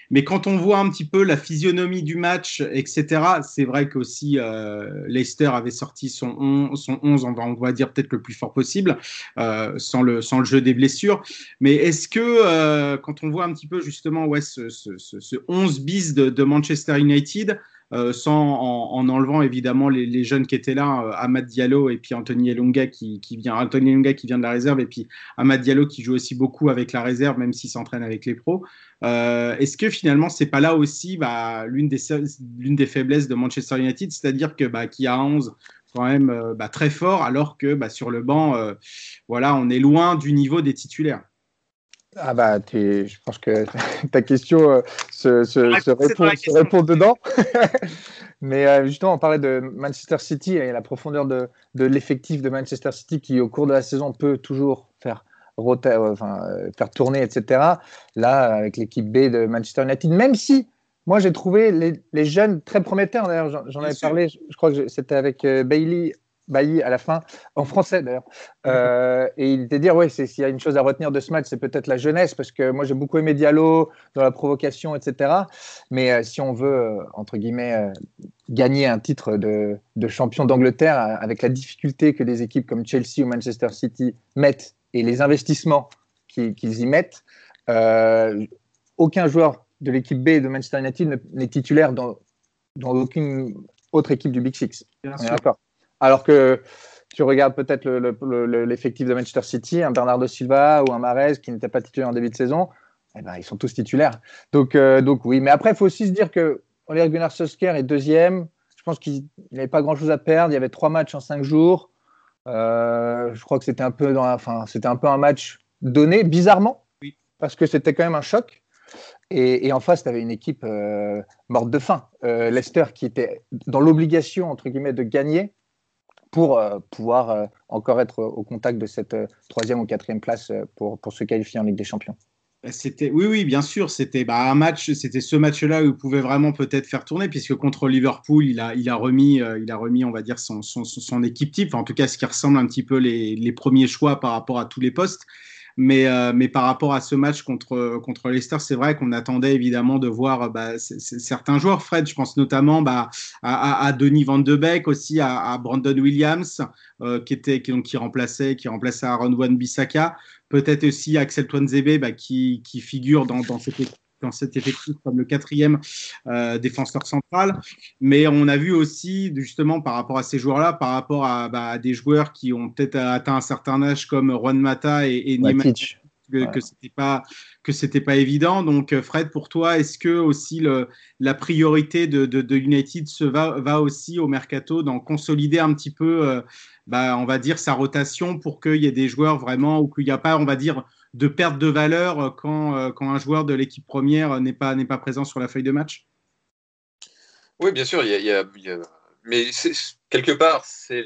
Mais quand on voit un petit peu la physionomie du match, etc., c'est vrai qu'aussi euh, Leicester avait sorti son 11, son 11 on, va, on va dire peut-être le plus fort possible, sans, le, sans le jeu des blessures. Mais est-ce que quand on voit un petit peu justement ouais, ce, ce, ce 11 bis de Manchester United, euh, sans en, enlevant évidemment les, jeunes qui étaient là, euh, Ahmad Diallo et puis Anthony Elonga qui, vient, Anthony qui vient de la réserve et puis Ahmad Diallo qui joue aussi beaucoup avec la réserve, même s'il s'entraîne avec les pros. Euh, est-ce que finalement c'est pas là aussi bah, l'une des, des faiblesses de Manchester United, c'est-à-dire que bah, qui a 11 quand même bah, très fort, alors que bah, sur le banc, voilà, on est loin du niveau des titulaires? Ah bah, je pense que ta question euh, se, répond, dedans. Mais euh, justement, on parlait de Manchester City et la profondeur de, l'effectif de Manchester City qui, au cours de la saison, peut toujours faire, euh, faire tourner, etc. Là, avec l'équipe B de Manchester United, même si moi j'ai trouvé les, jeunes très prometteurs, d'ailleurs, j'en avais parlé, je, crois que c'était avec Bailey Bailly à la fin, en français d'ailleurs. Euh, et il était dire, ouais, s'il y a une chose à retenir de ce match, c'est peut-être la jeunesse, parce que moi j'ai beaucoup aimé Diallo dans la provocation, etc. Mais euh, si on veut, euh, entre guillemets, gagner un titre de, champion d'Angleterre avec la difficulté que des équipes comme Chelsea ou Manchester City mettent et les investissements qu'ils y mettent, aucun joueur de l'équipe B de Manchester United n'est titulaire dans, dans aucune autre équipe du Big Six. D'accord. Alors que tu regardes peut-être l'effectif de Manchester City, un Bernardo Silva ou un Mares qui n'était pas titulaire en début de saison, eh ben, ils sont tous titulaires. Donc, euh, donc oui, mais après, il faut aussi se dire que Ole Gunnar Solskjaer est deuxième. Je pense qu'il n'avait pas grand-chose à perdre. Il y avait trois matchs en cinq jours. Euh, je crois que c'était un peu dans enfin, c'était un peu un match donné, bizarrement, parce que c'était quand même un choc. Et, en face, tu avais une équipe euh, morte de faim. Leicester qui était dans l'obligation, entre guillemets, de gagner pour euh, pouvoir euh, encore être au contact de cette euh, troisième ou quatrième place pour, se qualifier en Ligue des Champions. Bah, oui, oui, bien sûr. C'était bah, un match. C'était ce match-là où il pouvait vraiment peut-être faire tourner, puisque contre Liverpool, il a, remis, on va dire, son équipe type. en tout cas, ce qui ressemble un petit peu les, les premiers choix par rapport à tous les postes. Mais, euh, mais par rapport à ce match contre, contre Leicester, c'est vrai qu'on attendait évidemment de voir bah, certains joueurs. Fred, je pense notamment bah, à, Denis Van de Beek, aussi à, Brandon Williams, euh, qui, était, donc, qui, remplaçait, qui remplaçait Aaron Wan-Bissaka. Peut-être aussi Axel Twanzebe, bah, qui, qui figure dans, dans cette équipe dans cet effectif comme le quatrième euh, défenseur central. Mais on a vu aussi, justement, par rapport à ces joueurs-là, par rapport à, bah, des joueurs qui ont peut-être atteint un certain âge comme Juan Mata et, et que, c'était pas que c'était pas évident. Donc Fred, pour toi, est-ce que aussi le, la priorité de, de, United se va, va aussi au mercato d'en consolider un petit peu, euh, bah, on va dire sa rotation pour qu'il y ait des joueurs vraiment ou qu'il n'y a pas, on va dire de perte de valeur euh, quand, euh, quand un joueur de l'équipe première n'est pas, présent sur la feuille de match? Oui, bien sûr. Mais quelque part, c'est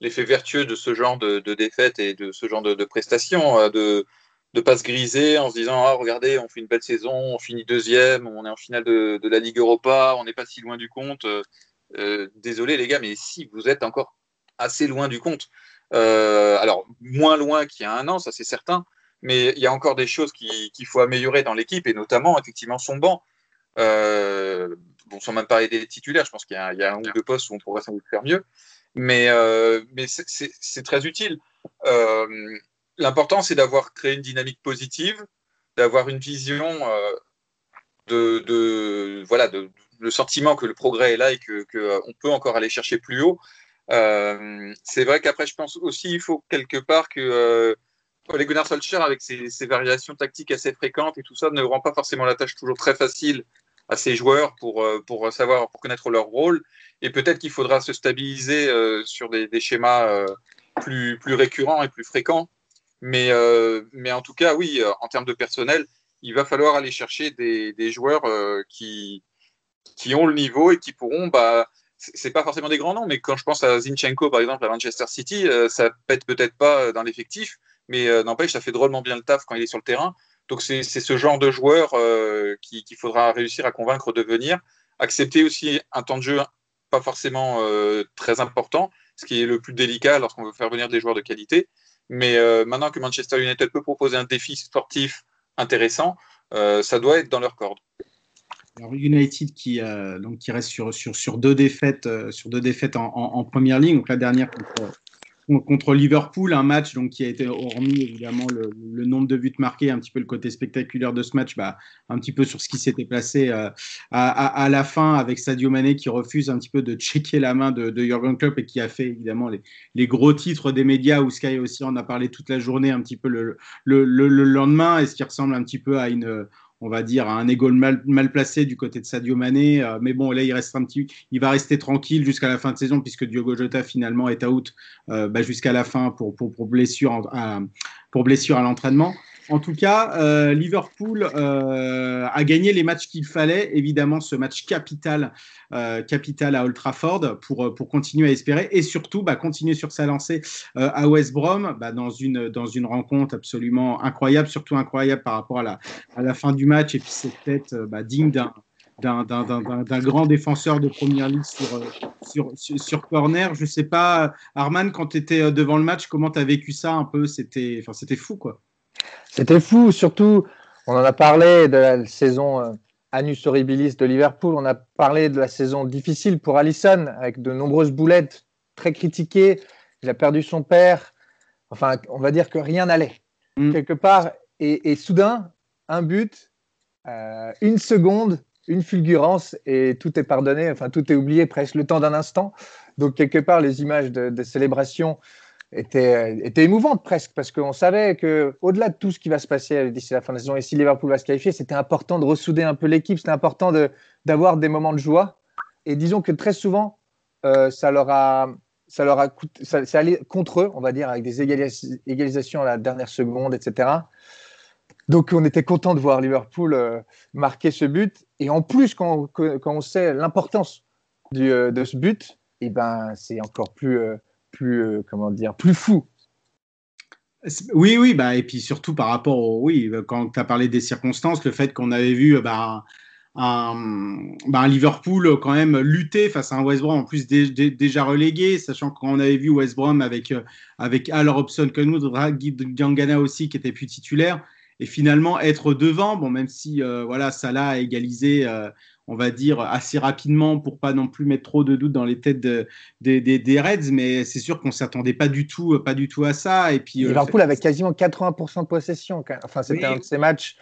l'effet vertueux de ce genre de, défaite et de ce genre de, prestations, euh, de ne pas se griser en se disant ah regardez on fait une belle saison on finit deuxième on est en finale de, la Ligue Europa on n'est pas si loin du compte désolé les gars mais si vous êtes encore assez loin du compte alors moins loin qu'il y a un an ça c'est certain mais il y a encore des choses qu'il faut améliorer dans l'équipe, et notamment effectivement son banc. Euh, bon, sans même parler des titulaires, je pense qu'il y, a un ou deux postes où on pourrait sans doute faire mieux, mais, euh, mais c'est très utile. Euh, l'important, c'est d'avoir créé une dynamique positive, d'avoir une vision euh, de, de, voilà, de, le sentiment que le progrès est là et qu'on que peut encore aller chercher plus haut. C'est vrai qu'après, je pense aussi il faut quelque part que Ole Gunnar Solskjaer, avec ses, variations tactiques assez fréquentes et tout ça, ne rend pas forcément la tâche toujours très facile à ses joueurs pour, euh, pour savoir, pour connaître leur rôle. Et peut-être qu'il faudra se stabiliser euh, sur des, schémas euh, plus, plus récurrents et plus fréquents. Mais, mais en tout cas, oui, en termes de personnel, il va falloir aller chercher des, des joueurs qui, qui ont le niveau et qui pourront. Bah, c'est pas forcément des grands noms, mais quand je pense à Zinchenko, par exemple, à Manchester City, ça pète peut-être pas dans l'effectif, mais euh, n'empêche, ça fait drôlement bien le taf quand il est sur le terrain. Donc c'est ce genre de joueur euh, qu'il faudra réussir à convaincre de venir. Accepter aussi un temps de jeu pas forcément euh, très important, ce qui est le plus délicat lorsqu'on veut faire venir des joueurs de qualité. Mais maintenant que Manchester United peut proposer un défi sportif intéressant, ça doit être dans leur corde. Alors United qui, qui reste sur, deux défaites, défaites en, première ligne, donc la dernière contre, Liverpool, un match donc, qui a été, hormis évidemment le, nombre de buts marqués, un petit peu le côté spectaculaire de ce match, bah, un petit peu sur ce qui s'était placé euh, à, la fin avec Sadio Mané qui refuse un petit peu de checker la main de, de Jurgen Klopp et qui a fait évidemment les, gros titres des médias où Sky aussi en a parlé toute la journée, un petit peu le lendemain, et ce qui ressemble un petit peu à une on va dire, un ego mal, mal, placé du côté de Sadio Mané. Euh, mais bon, là, il, reste un petit, il va rester tranquille jusqu'à la fin de saison puisque Diogo Jota finalement est out euh, bah, jusqu'à la fin pour, pour, blessure, pour blessure à l'entraînement. En tout cas, euh, Liverpool euh, a gagné les matchs qu'il fallait. Évidemment, ce match capital, euh, capital à Old Trafford pour, pour continuer à espérer et surtout bah, continuer sur sa lancée à West Brom bah, dans, une, dans une rencontre absolument incroyable, surtout incroyable par rapport à la, à la fin du match et puis cette tête bah, digne d'un d'un grand défenseur de première ligue sur, sur, sur, corner. Je ne sais pas, Arman, quand tu étais devant le match, comment tu as vécu ça un peu? C'était enfin, fou, quoi. C'était fou, surtout, on en a parlé de la saison euh, Anus Horribilis de Liverpool, on a parlé de la saison difficile pour Allison, avec de nombreuses boulettes, très critiquées. Il a perdu son père. Enfin, on va dire que rien n'allait, mm. quelque part. Et, soudain, un but, euh, une seconde, une fulgurance, et tout est pardonné, enfin, tout est oublié presque le temps d'un instant. Donc, quelque part, les images de, de célébration était, était émouvante presque, parce qu'on savait qu'au-delà de tout ce qui va se passer d'ici la fin de la saison, et si Liverpool va se qualifier, c'était important de ressouder un peu l'équipe, c'était important d'avoir des moments de joie. Et disons que très souvent, euh, ça leur a, ça leur a coûté, ça, allé contre eux, on va dire, avec des égalisations à la dernière seconde, etc. Donc on était content de voir Liverpool euh, marquer ce but. Et en plus, quand, quand on sait l'importance euh, de ce but, et eh ben, c'est encore plus plus, euh, comment dire, plus fou. Oui, oui, bah, et puis surtout par rapport au. Oui, quand tu as parlé des circonstances, le fait qu'on avait vu bah, un, bah, Liverpool quand même lutter face à un West Brom en plus déjà relégué, sachant qu'on avait vu West Brom avec, euh, avec Al Robson Conwood, Gangana aussi qui était plus titulaire, et finalement être devant, bon, même si euh, voilà, Salah a égalisé on va dire, assez rapidement pour pas non plus mettre trop de doutes dans les têtes des Reds, mais c'est sûr qu'on s'attendait pas du tout, pas du tout à ça. Et puis euh, Liverpool avait quasiment 80% de possession. Enfin, c'était un de ces matchs.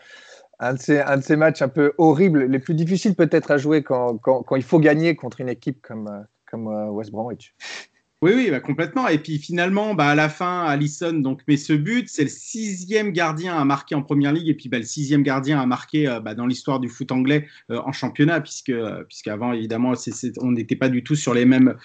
Un de, ces, un de ces matchs un peu horribles, les plus difficiles peut-être à jouer quand, il faut gagner contre une équipe comme, euh, comme euh, West Bromwich. Oui, oui, bah, complètement. Et puis finalement, bah, à la fin, Allison donc, met ce but. C'est le sixième gardien à marquer en première ligue et puis bah, le sixième gardien à marquer euh, bah, dans l'histoire du foot anglais euh, en championnat, puisque euh, puisqu'avant, évidemment, on n'était pas du tout sur les mêmes,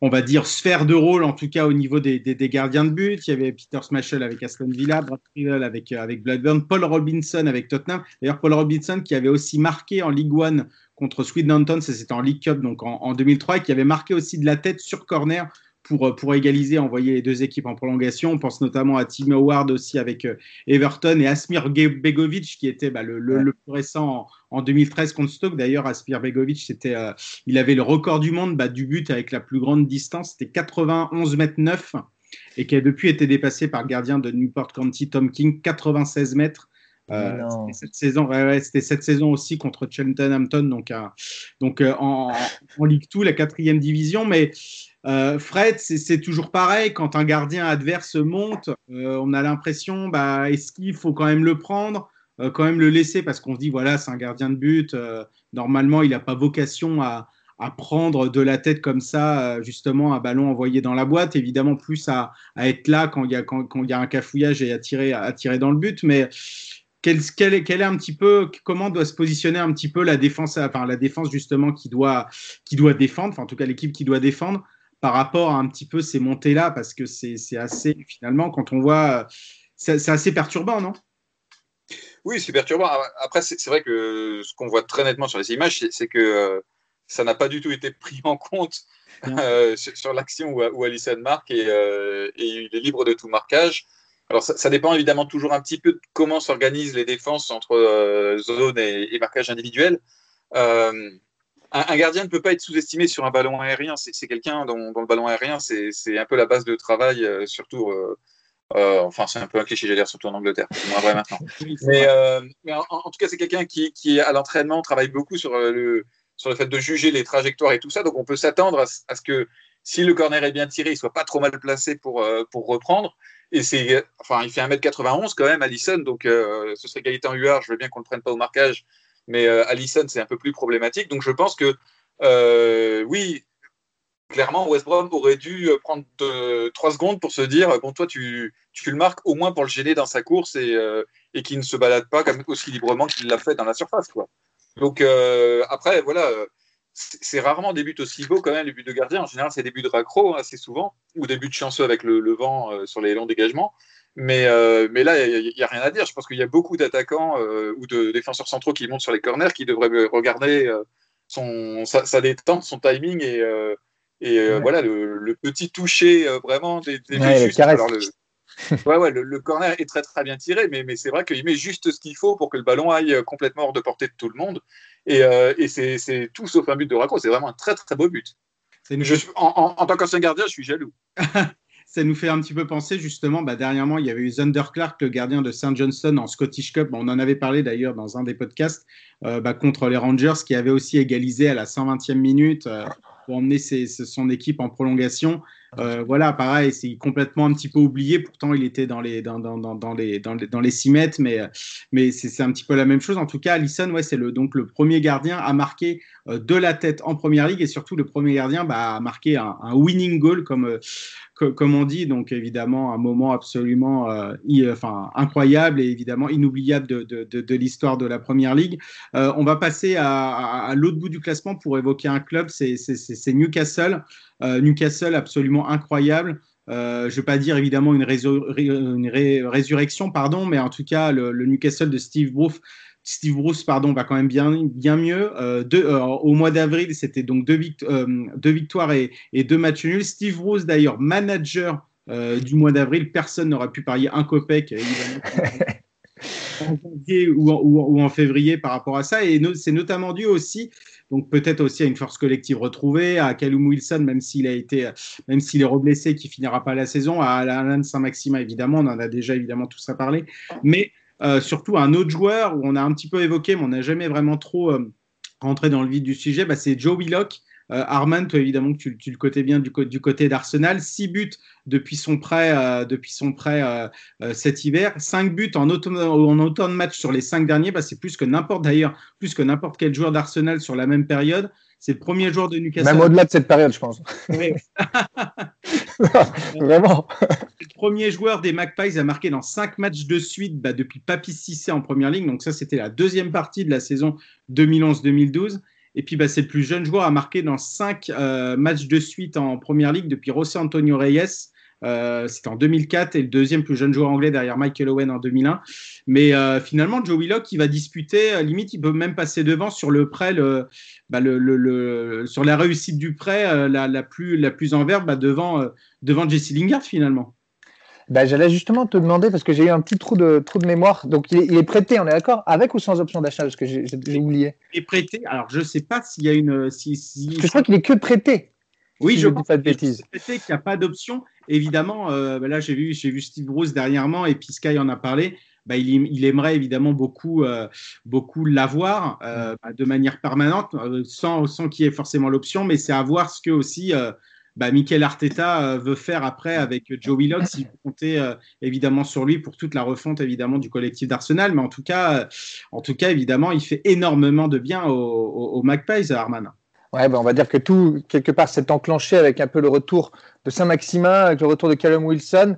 on va dire, sphères de rôle, en tout cas au niveau des, gardiens de but. Il y avait Peter Smashel avec Aston Villa, Brad Riddle avec, avec Bloodburn, Paul Robinson avec Tottenham. D'ailleurs, Paul Robinson qui avait aussi marqué en Ligue 1 contre Swindon c'était en League Cup donc en, en 2003, et qui avait marqué aussi de la tête sur corner pour, pour égaliser, envoyer les deux équipes en prolongation. On pense notamment à Tim Howard aussi avec euh, Everton et Asmir Begovic qui était bah, le, le, plus récent en, 2013 contre Stoke. D'ailleurs, Asmir Begovic, c'était, euh, il avait le record du monde bah, du but avec la plus grande distance, c'était 91 mètres 9 et qui a depuis été dépassé par le gardien de Newport County, Tom King, 96 mètres. Euh, cette saison, c'était cette saison aussi contre Cheltenham donc, donc en, en, Ligue 2, la quatrième division. Mais euh, Fred, c'est toujours pareil. Quand un gardien adverse monte, euh, on a l'impression, bah, est-ce qu'il faut quand même le prendre, euh, quand même le laisser? Parce qu'on se dit, voilà, c'est un gardien de but. normalement, il n'a pas vocation à, prendre de la tête comme ça, justement, un ballon envoyé dans la boîte. Évidemment, plus à, être là quand il y a, quand, il y a un cafouillage et à tirer, à tirer dans le but. Mais quel, est, est, un petit peu, comment doit se positionner un petit peu la défense, enfin la défense justement qui doit, qui doit défendre, enfin en tout cas l'équipe qui doit défendre par rapport à un petit peu ces montées-là, parce que c'est assez, finalement, quand on voit, c'est assez perturbant, non? Oui, c'est perturbant. Après, c'est vrai que ce qu'on voit très nettement sur les images, c'est que euh, ça n'a pas du tout été pris en compte euh, sur, l'action où, où Alison marque euh, et, il est libre de tout marquage. Alors, ça, dépend évidemment toujours un petit peu de comment s'organisent les défenses entre zone et, et, marquage individuel un, gardien ne peut pas être sous-estimé sur un ballon aérien. C'est quelqu'un dont, le ballon aérien, c'est un peu la base de travail, euh, surtout. Euh, euh, enfin, c'est un peu un cliché, j'allais dire, surtout en Angleterre. C'est moins vrai maintenant. mais, en, tout cas, c'est quelqu'un qui, qui, à l'entraînement, travaille beaucoup sur le, sur le fait de juger les trajectoires et tout ça. Donc, on peut s'attendre à, ce que si le corner est bien tiré, il soit pas trop mal placé pour, pour reprendre. Et c'est, enfin, il fait 1m91 quand même, Allison, donc ce serait en UR, je veux bien qu'on ne le prenne pas au marquage, mais Allison, c'est un peu plus problématique. Donc je pense que, oui, clairement, West Brom aurait dû euh, prendre 3 secondes pour se dire bon, toi, tu, tu, le marques au moins pour le gêner dans sa course et, euh, et qu'il ne se balade pas comme, aussi librement qu'il l'a fait dans la surface. Quoi. Donc, euh, après, voilà, c'est rarement des buts aussi beaux quand même, les buts de gardien. En général, c'est des buts de raccro hein, assez souvent, ou des buts de chanceux avec le, vent sur les longs dégagements. Mais, mais là, il n'y a, rien à dire. Je pense qu'il y a beaucoup d'attaquants ou de défenseurs centraux qui montent sur les corners qui devraient regarder son, sa, sa, détente, son timing et et euh, voilà, le, petit toucher euh, vraiment des, des ouais, le, ouais, ouais, le, corner est très très bien tiré, mais, mais c'est vrai qu'il met juste ce qu'il faut pour que le ballon aille euh, complètement hors de portée de tout le monde. Et, et c'est tout sauf un but de raccro. C'est vraiment un très très beau but. Je en, en, tant qu'ancien gardien, je suis jaloux. ça nous fait un petit peu penser justement, bah, dernièrement, il y avait eu Zander Clark, le gardien de St. Johnson en Scottish Cup. on en avait parlé d'ailleurs dans un des podcasts bah, contre les Rangers, qui avait aussi égalisé à la 120e minute pour emmener son équipe en prolongation. Euh, voilà, pareil, c'est complètement un petit peu oublié. Pourtant, il était dans les, dans, dans, dans les, dans, les, dans les 6 mètres, mais, mais c'est un petit peu la même chose. En tout cas, Allison, ouais, c'est le, donc le premier gardien à marquer euh, de la tête en première ligue et surtout le premier gardien bah, à marquer un, winning goal, comme, euh, comme on dit. Donc, évidemment, un moment absolument enfin, incroyable et évidemment inoubliable de, de, de, l'histoire de la première ligue. on va passer à, l'autre bout du classement pour évoquer un club, c'est Newcastle. Newcastle, absolument incroyable. Euh, je ne vais pas dire évidemment une, résurrection, pardon, mais en tout cas, le, Newcastle de Steve Bruce, Steve Bruce pardon, va quand même bien, bien mieux. Euh, euh, au mois d'avril, c'était donc deux, victoires et, deux matchs nuls. Steve Bruce, d'ailleurs, manager du mois d'avril, personne n'aura pu parier un copec, en janvier ou en, février par rapport à ça. Et c'est notamment dû aussi donc peut-être aussi à une force collective retrouvée, à Callum Wilson, même s'il a été, même s'il est reblessé, qui finira pas la saison, à Alain Saint-Maxima évidemment, on en a déjà évidemment tous à parler, mais euh, surtout un autre joueur où on a un petit peu évoqué, mais on n'a jamais vraiment trop euh, rentré dans le vif du sujet, bah, c'est Joe Willock, euh, Armand, toi évidemment que tu, le côté bien du, côté d'Arsenal, 6 buts depuis son prêt, euh, depuis son prêt euh, cet hiver, 5 buts en autant, en autant de matchs sur les 5 derniers, bah, c'est plus que n'importe d'ailleurs, plus que n'importe quel joueur d'Arsenal sur la même période. C'est le premier joueur de Newcastle. Même au-delà de cette période, je pense. Le premier joueur des Magpies a marqué dans 5 matchs de suite bah, depuis Papi Cissé en première ligne. Donc ça, c'était la deuxième partie de la saison 2011-2012. Et puis, bah, c'est le plus jeune joueur à marquer dans cinq euh, matchs de suite en première ligue depuis José Antonio Reyes. Euh, c'était en 2004 et le deuxième plus jeune joueur anglais derrière Michael Owen en 2001. Mais euh, finalement, Joe Willock, il va disputer, limite, il peut même passer devant sur le prêt, le, bah, le, sur la réussite du prêt la, la, plus, la plus en verbe bah, devant, devant Jesse Lingard finalement. Bah, j'allais justement te demander, parce que j'ai eu un petit trou de, trou de mémoire. Donc, il est, prêté, on est d'accord? Avec ou sans option d'achat Parce que j'ai oublié. Il est prêté. Alors, je ne sais pas s'il y a une. Si, je crois qu'il est que prêté. Oui, je ne dis pas de bêtises. Qu'il n'y a pas d'option. Évidemment, euh, bah là, j'ai vu, vu Steve Bruce dernièrement et puis Sky en a parlé. Bah, il, il, aimerait évidemment beaucoup, euh, beaucoup l'avoir euh, bah, de manière permanente, sans, sans qu'il y ait forcément l'option, mais c'est à voir ce que aussi bah, Michael Arteta veut faire après avec Joe Willock, s'il comptait euh, évidemment sur lui pour toute la refonte évidemment du collectif d'Arsenal. Mais en tout cas, euh, en tout cas, évidemment, il fait énormément de bien au, au, Magpies, Arman. Bah, on va dire que tout, quelque part, s'est enclenché avec un peu le retour de Saint-Maximin, avec le retour de Callum Wilson.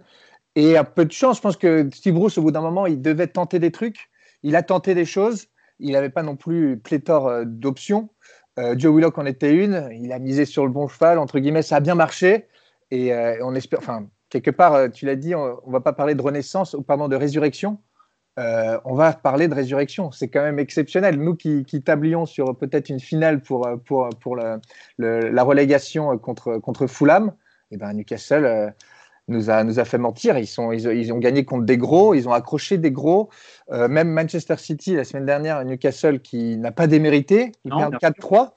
Et un peu de chance, je pense que Steve Bruce, au bout d'un moment, il devait tenter des trucs. Il a tenté des choses. Il n'avait pas non plus pléthore d'options. Euh, Joe Willock en était une. Il a misé sur le bon cheval, entre guillemets, ça a bien marché. Et euh, on espère, enfin, quelque part, euh, tu l'as dit, on ne va pas parler de renaissance ou pardon de résurrection. On va parler de résurrection. C'est quand même exceptionnel. Nous qui, tablions sur peut-être une finale pour, pour, pour la relégation contre, contre Fulham, et eh ben Newcastle nous a, nous a fait mentir. Ils, sont, ils, ont gagné contre des gros, ils ont accroché des gros. Euh, même Manchester City, la semaine dernière, Newcastle, qui n'a pas démérité, ils perdent 4-3.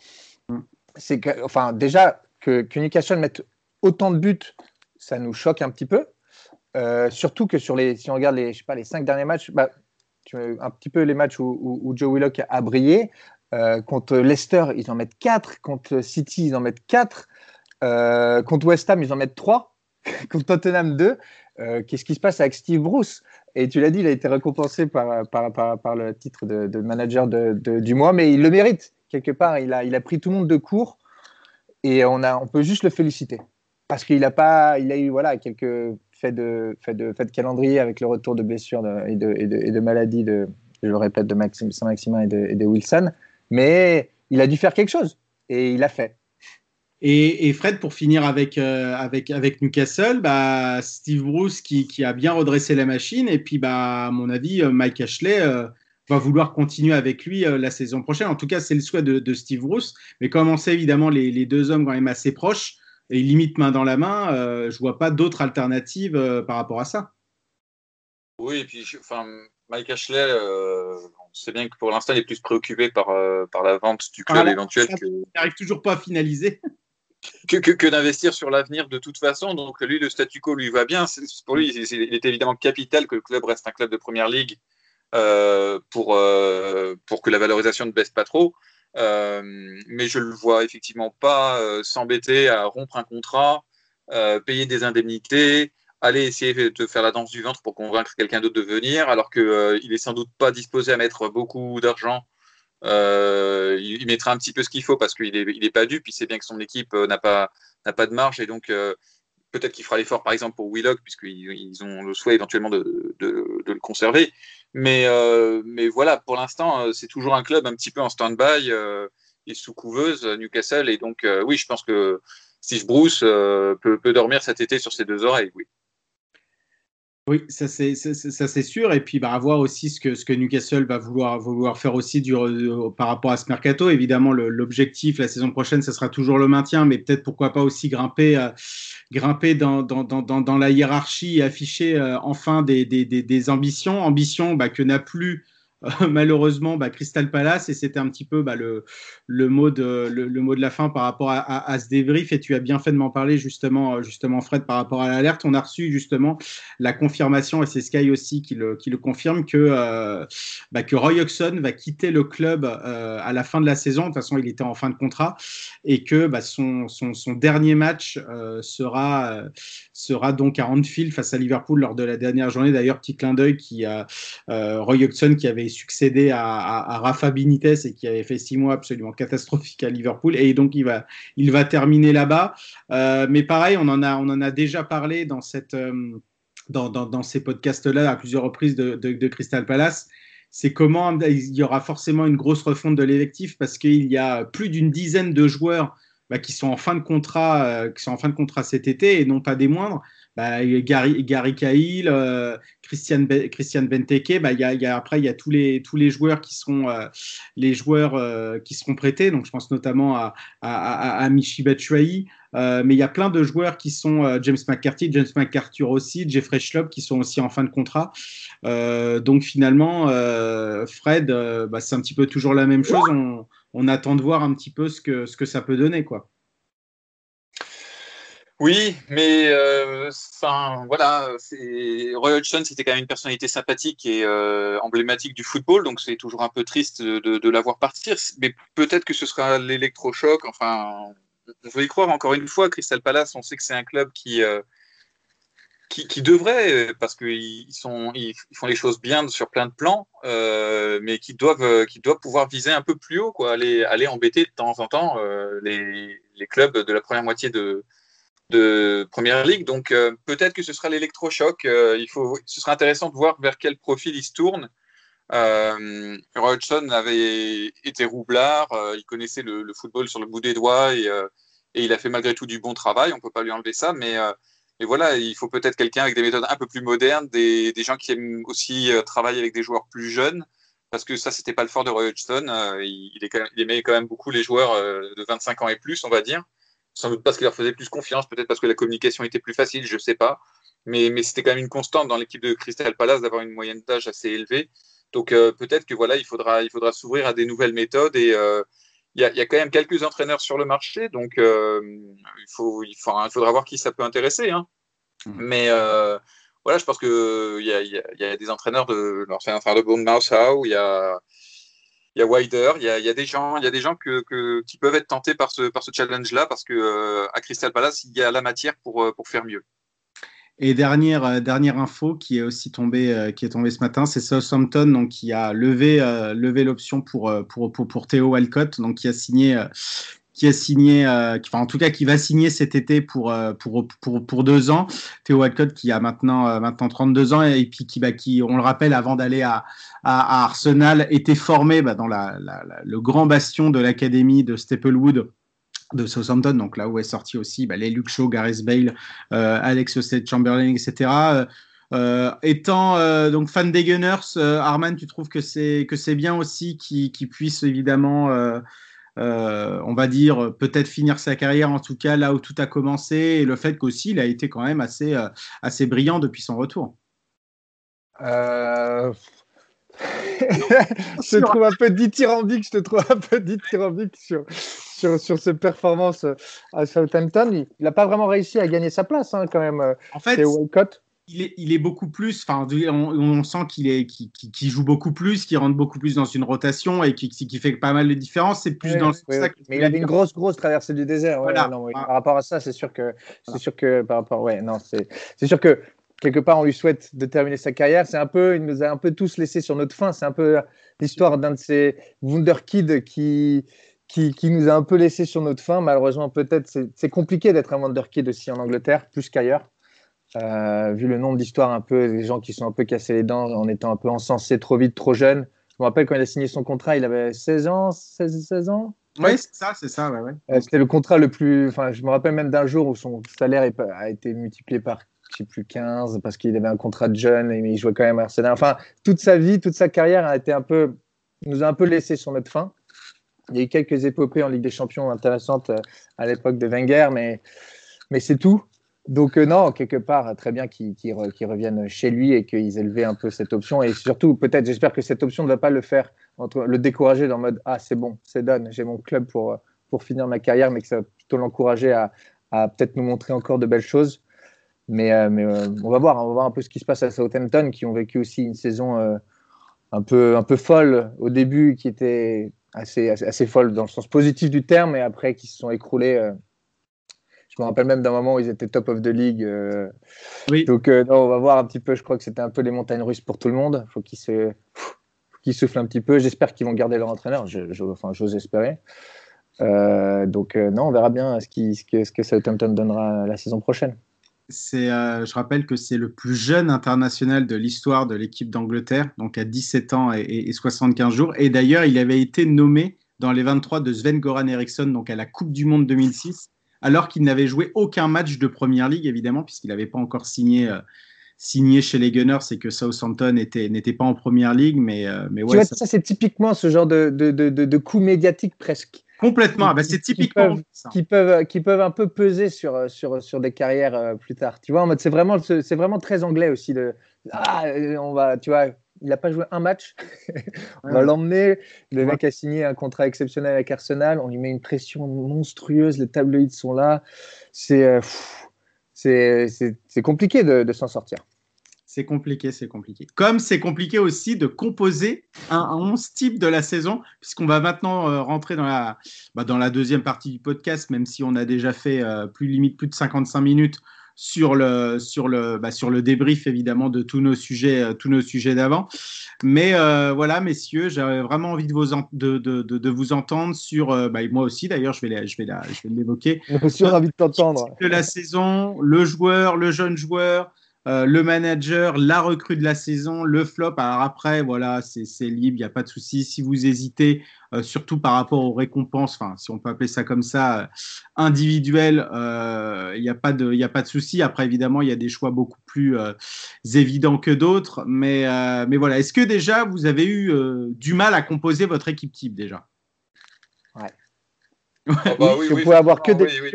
Mm. C'est enfin, déjà, que, que, Newcastle mette autant de buts, ça nous choque un petit peu. Euh, surtout que sur les, si on regarde les, je sais pas, les cinq derniers matchs, bah, un petit peu les matchs où, Joe Willock a brillé. Euh, contre Leicester, ils en mettent 4. Contre City, ils en mettent 4. contre West Ham, ils en mettent 3. contre Tottenham 2. Qu'est-ce qui se passe avec Steve Bruce? Et tu l'as dit, il a été récompensé par, par, par, le titre de, manager de, du mois, mais il le mérite. Quelque part, il a, il a pris tout le monde de court et on, a, on peut juste le féliciter. Parce qu'il a, a eu voilà, quelques faits de, faits de, faits de calendrier avec le retour de blessures et, de, et, de, maladies, de, je le répète, de Maxime, Saint-Maximin et de, et de Wilson. Mais il a dû faire quelque chose et il l'a fait. Et, Fred, pour finir avec, euh, avec, avec Newcastle, bah, Steve Bruce qui, qui, a bien redressé la machine. Et puis, bah, à mon avis, euh, Mike Ashley euh, va vouloir continuer avec lui la saison prochaine. En tout cas, c'est le souhait de, Steve Bruce. Mais comme on sait évidemment les, les, deux hommes quand même assez proches et limite main dans la main, je vois pas d'autres alternatives par rapport à ça. Oui, et puis enfin, Mike Ashley, on sait bien que pour l'instant, il est plus préoccupé par, par la vente du club éventuel. Que... Il n'arrive toujours pas à finaliser que, d'investir sur l'avenir de toute façon. Donc lui, le statu quo lui va bien. Pour lui, il est évidemment capital que le club reste un club de première ligue euh, pour, euh, pour que la valorisation ne baisse pas trop. Euh, mais je le vois effectivement pas s'embêter à rompre un contrat, payer des indemnités, aller essayer de faire la danse du ventre pour convaincre quelqu'un d'autre de venir, alors qu'il n'est sans doute pas disposé à mettre beaucoup d'argent. Euh, il, mettra un petit peu ce qu'il faut parce qu'il n'est il est pas dû, puis c'est bien que son équipe euh, n'a pas, pas de marge et donc euh, peut-être qu'il fera l'effort par exemple pour Willock puisqu'ils ils ont le souhait éventuellement de, le conserver. Mais, mais voilà, pour l'instant, c'est toujours un club un petit peu en stand-by et sous couveuse, Newcastle. Et donc, oui, je pense que Steve Bruce peut, peut, dormir cet été sur ses deux oreilles, oui. Oui, ça c'est sûr. Et puis bah, voir aussi ce que, ce que Newcastle va vouloir, vouloir faire aussi du, euh, par rapport à ce mercato. Évidemment, l'objectif la saison prochaine, ce sera toujours le maintien, mais peut-être pourquoi pas aussi grimper, euh, grimper dans, la hiérarchie et afficher euh, enfin des, ambitions, ambitions bah, que n'a plus malheureusement bah, Crystal Palace et c'était un petit peu bah, le, le, mot de, le, mot de la fin par rapport à, ce débrief et tu as bien fait de m'en parler justement, euh, justement Fred par rapport à l'alerte. On a reçu justement la confirmation et c'est Sky aussi qui le, qui le confirme que, euh, bah, que Roy Hodgson va quitter le club euh, à la fin de la saison. De toute façon, il était en fin de contrat et que son, son, son, dernier match sera, sera donc à Anfield face à Liverpool lors de la dernière journée. D'ailleurs, petit clin d'œil qui a Roy Hodgson qui avait succédé à, Rafa Benitez et qui avait fait six mois absolument catastrophiques à Liverpool. Et donc, il va, il va terminer là-bas. Euh, mais pareil, on en, a, on en a déjà parlé dans, cette, euh, dans, dans, ces podcasts-là à plusieurs reprises de, de, Crystal Palace. C'est comment il y aura forcément une grosse refonte de l'effectif parce qu'il y a plus d'une dizaine de joueurs bah, qui sont en fin de contrat, euh, qui sont en fin de contrat cet été et non pas des moindres. Bah, Gary, Cahill, euh, Christian, Benteke, bah, y a, après il y a tous les, tous les joueurs qui sont euh, les joueurs euh, qui seront prêtés, donc je pense notamment à, à, à, Michi Batshuayi, mais il y a plein de joueurs qui sont James McCarthy, James McArthur aussi, Jeffrey Schlupp qui sont aussi en fin de contrat. donc finalement, Fred, bah, c'est un petit peu toujours la même chose. On, on, attend de voir un petit peu ce que, ce que ça peut donner, quoi. Oui, mais euh, voilà, Roy Hodgson, c'était quand même une personnalité sympathique et euh, emblématique du football, donc c'est toujours un peu triste de, de, la voir partir. Mais peut-être que ce sera l'électrochoc. Enfin, on veut y croire encore une fois. Crystal Palace, on sait que c'est un club qui, euh, qui, devrait, parce qu'ils sont, ils font les choses bien sur plein de plans, mais qui doivent, qui doivent pouvoir viser un peu plus haut, quoi, aller, aller embêter de temps en temps les clubs de la première moitié de de Première Ligue. Donc euh, peut-être que ce sera l'électrochoc. Euh, il faut, ce sera intéressant de voir vers quel profil il se tourne. Euh, Roy Hodgson avait été roublard, euh, il connaissait le, football sur le bout des doigts et, il a fait malgré tout du bon travail. On peut pas lui enlever ça, mais voilà, il faut peut-être quelqu'un avec des méthodes un peu plus modernes, des, gens qui aiment aussi travailler avec des joueurs plus jeunes, parce que ça, c'était pas le fort de Roy Hodgson. il, il, aimait quand même beaucoup les joueurs de 25 ans et plus, on va dire sans doute parce qu'il leur faisait plus confiance, peut-être parce que la communication était plus facile, je ne sais pas. Mais, mais c'était quand même une constante dans l'équipe de Crystal Palace d'avoir une moyenne d'âge assez élevée. Donc euh, peut-être que voilà, il faudra, il faudra s'ouvrir à des nouvelles méthodes et euh, il y, a, y, a, quand même quelques entraîneurs sur le marché, donc euh, il, faut, il, faudra, il, faudra, voir qui ça peut intéresser. Hein. Mmh. Mais voilà, je pense qu'il y a, y, a, y a des entraîneurs de entraîneur de Bournemouth, il y a il y a Wider, il y a, des gens, il y a des gens qui peuvent être tentés par ce, challenge-là parce que euh, à Crystal Palace, il y a la matière pour, euh, faire mieux. Et dernière, euh, dernière info qui est aussi tombée, ce matin, c'est Southampton donc, qui a levé, l'option pour, pour, Théo Walcott, donc qui a signé, qui a signé, euh, enfin en tout cas qui va signer cet été pour, euh, pour, pour, pour deux ans. Théo Walcott qui a maintenant, euh, maintenant 32 ans et puis qui, bah, qui, on le rappelle, avant d'aller à, à, Arsenal, était formé bah, dans la, le grand bastion de l'académie de Staplewood de Southampton, donc là où est sorti aussi bah, les Luke Shaw, Gareth Bale, Alex Oxlade-Chamberlain, etc. étant donc fan des Gunners, Arman, tu trouves que c'est que c'est bien aussi qu'il qu puisse évidemment euh, on va dire, peut-être finir sa carrière, en tout cas là où tout a commencé, et le fait qu'aussi il a été quand même assez, euh, assez brillant depuis son retour. Euh... je te trouve un peu dithyrambique, je te trouve un peu dithyrambique sur, sur, sur ses performances à Southampton. Il n'a pas vraiment réussi à gagner sa place hein, quand même. En fait, il est, beaucoup plus. Enfin, on, sent qu'il est, joue beaucoup plus, qu'il rentre beaucoup plus dans une rotation et qui, fait pas mal de différences. C'est plus dans Mais il avait une grosse, grosse traversée du désert. Par rapport à ça, c'est sûr que, c'est sûr que par rapport, ouais, non, c'est sûr que quelque part, on lui souhaite de terminer sa carrière. C'est un peu, il nous a un peu tous laissé sur notre fin. C'est un peu l'histoire d'un de ces Wunderkids qui, qui, qui, nous a un peu laissé sur notre fin. Malheureusement, peut-être, c'est compliqué d'être un Wunderkid aussi en Angleterre, plus qu'ailleurs. Euh, vu le nombre d'histoires un peu, des gens qui sont un peu cassés les dents en étant un peu encensés trop vite, trop jeune. Je me rappelle quand il a signé son contrat, il avait 16 ans, 16, 16 ans Oui, c'est ça, c'est ça. Ouais, ouais. Euh, c'était le contrat le plus. Enfin, je me rappelle même d'un jour où son salaire a été multiplié par, je sais plus, 15 parce qu'il avait un contrat de jeune et il jouait quand même à Arsenal. Enfin, toute sa vie, toute sa carrière a été un peu. nous a un peu laissé sur notre fin. Il y a eu quelques épopées en Ligue des Champions intéressantes euh, à l'époque de Wenger, mais, mais c'est tout. Donc euh, non, quelque part, très bien qu'ils reviennent chez lui et qu'ils élevent un peu cette option. Et surtout, peut-être, j'espère que cette option ne va pas le faire, entre, le décourager dans le mode ah c'est bon, c'est done, j'ai mon club pour pour finir ma carrière, mais que ça va plutôt l'encourager à, peut-être nous montrer encore de belles choses. Mais, euh, euh, on va voir, on va voir un peu ce qui se passe à Southampton, qui ont vécu aussi une saison un peu un peu folle au début, qui était assez, assez, assez folle dans le sens positif du terme, et après qui se sont écroulés je me rappelle même d'un moment où ils étaient top of the league. Euh. oui. Donc, euh, on va voir un petit peu. Je crois que c'était un peu les montagnes russes pour tout le monde. Il faut qu'ils se... Soufflent un petit peu. J'espère qu'ils vont garder leur entraîneur. Je, enfin, j'ose espérer. Euh, donc, non, on verra bien ce, qui, ce, que, ce que Southampton donnera la saison prochaine. C'est, je rappelle que c'est le plus jeune international de l'histoire de l'équipe d'Angleterre, donc à 17 ans et, et 75 jours. Et d'ailleurs, il avait été nommé dans les 23 de Sven Goran Eriksson, donc à la Coupe du Monde 2006 alors qu'il n'avait joué aucun match de Première Ligue, évidemment, puisqu'il n'avait pas encore signé, euh, signé chez les Gunners et que Southampton n'était pas en Première Ligue. Mais, euh, mais ouais, ça, c'est typiquement ce genre de, de, de, de coup médiatique presque. Complètement, bah, c'est typiquement qui peuvent, Qui peuvent, qui peuvent un peu peser sur, sur, sur des carrières euh, plus tard. Tu vois, en mode, c'est vraiment, c'est vraiment très anglais aussi. De, ah, on va, tu vois, il n'a pas joué un match. on va l'emmener. Le mec a signé un contrat exceptionnel avec Arsenal. On lui met une pression monstrueuse. Les tabloïds sont là. C'est euh, c'est compliqué de, de s'en sortir. C'est compliqué, c'est compliqué. Comme c'est compliqué aussi de composer un, 11 type de la saison, puisqu'on va maintenant euh, rentrer dans la, bah, dans la deuxième partie du podcast, même si on a déjà fait euh, plus limite plus de 55 minutes sur le, sur le, bah, sur le débrief évidemment de tous nos sujets, euh, tous nos sujets d'avant. Mais euh, voilà, messieurs, j'avais vraiment envie de vous, de, de, de, vous entendre sur, euh, bah, moi aussi d'ailleurs, je vais, je vais, je vais l'évoquer. Je suis ravi de t'entendre. De la saison, le joueur, le jeune joueur, euh, le manager, la recrue de la saison, le flop. Alors après, voilà, c'est libre, il n'y a pas de souci. Si vous hésitez, euh, surtout par rapport aux récompenses, enfin, si on peut appeler ça comme ça, euh, individuelles, il n'y a pas de, y a pas de souci. Après, évidemment, il y a des choix beaucoup plus évidents que d'autres. Mais, mais voilà, est-ce que déjà vous avez eu du mal à composer votre équipe type déjà? Ouais. Ah bah oui, oui, avoir que des oui,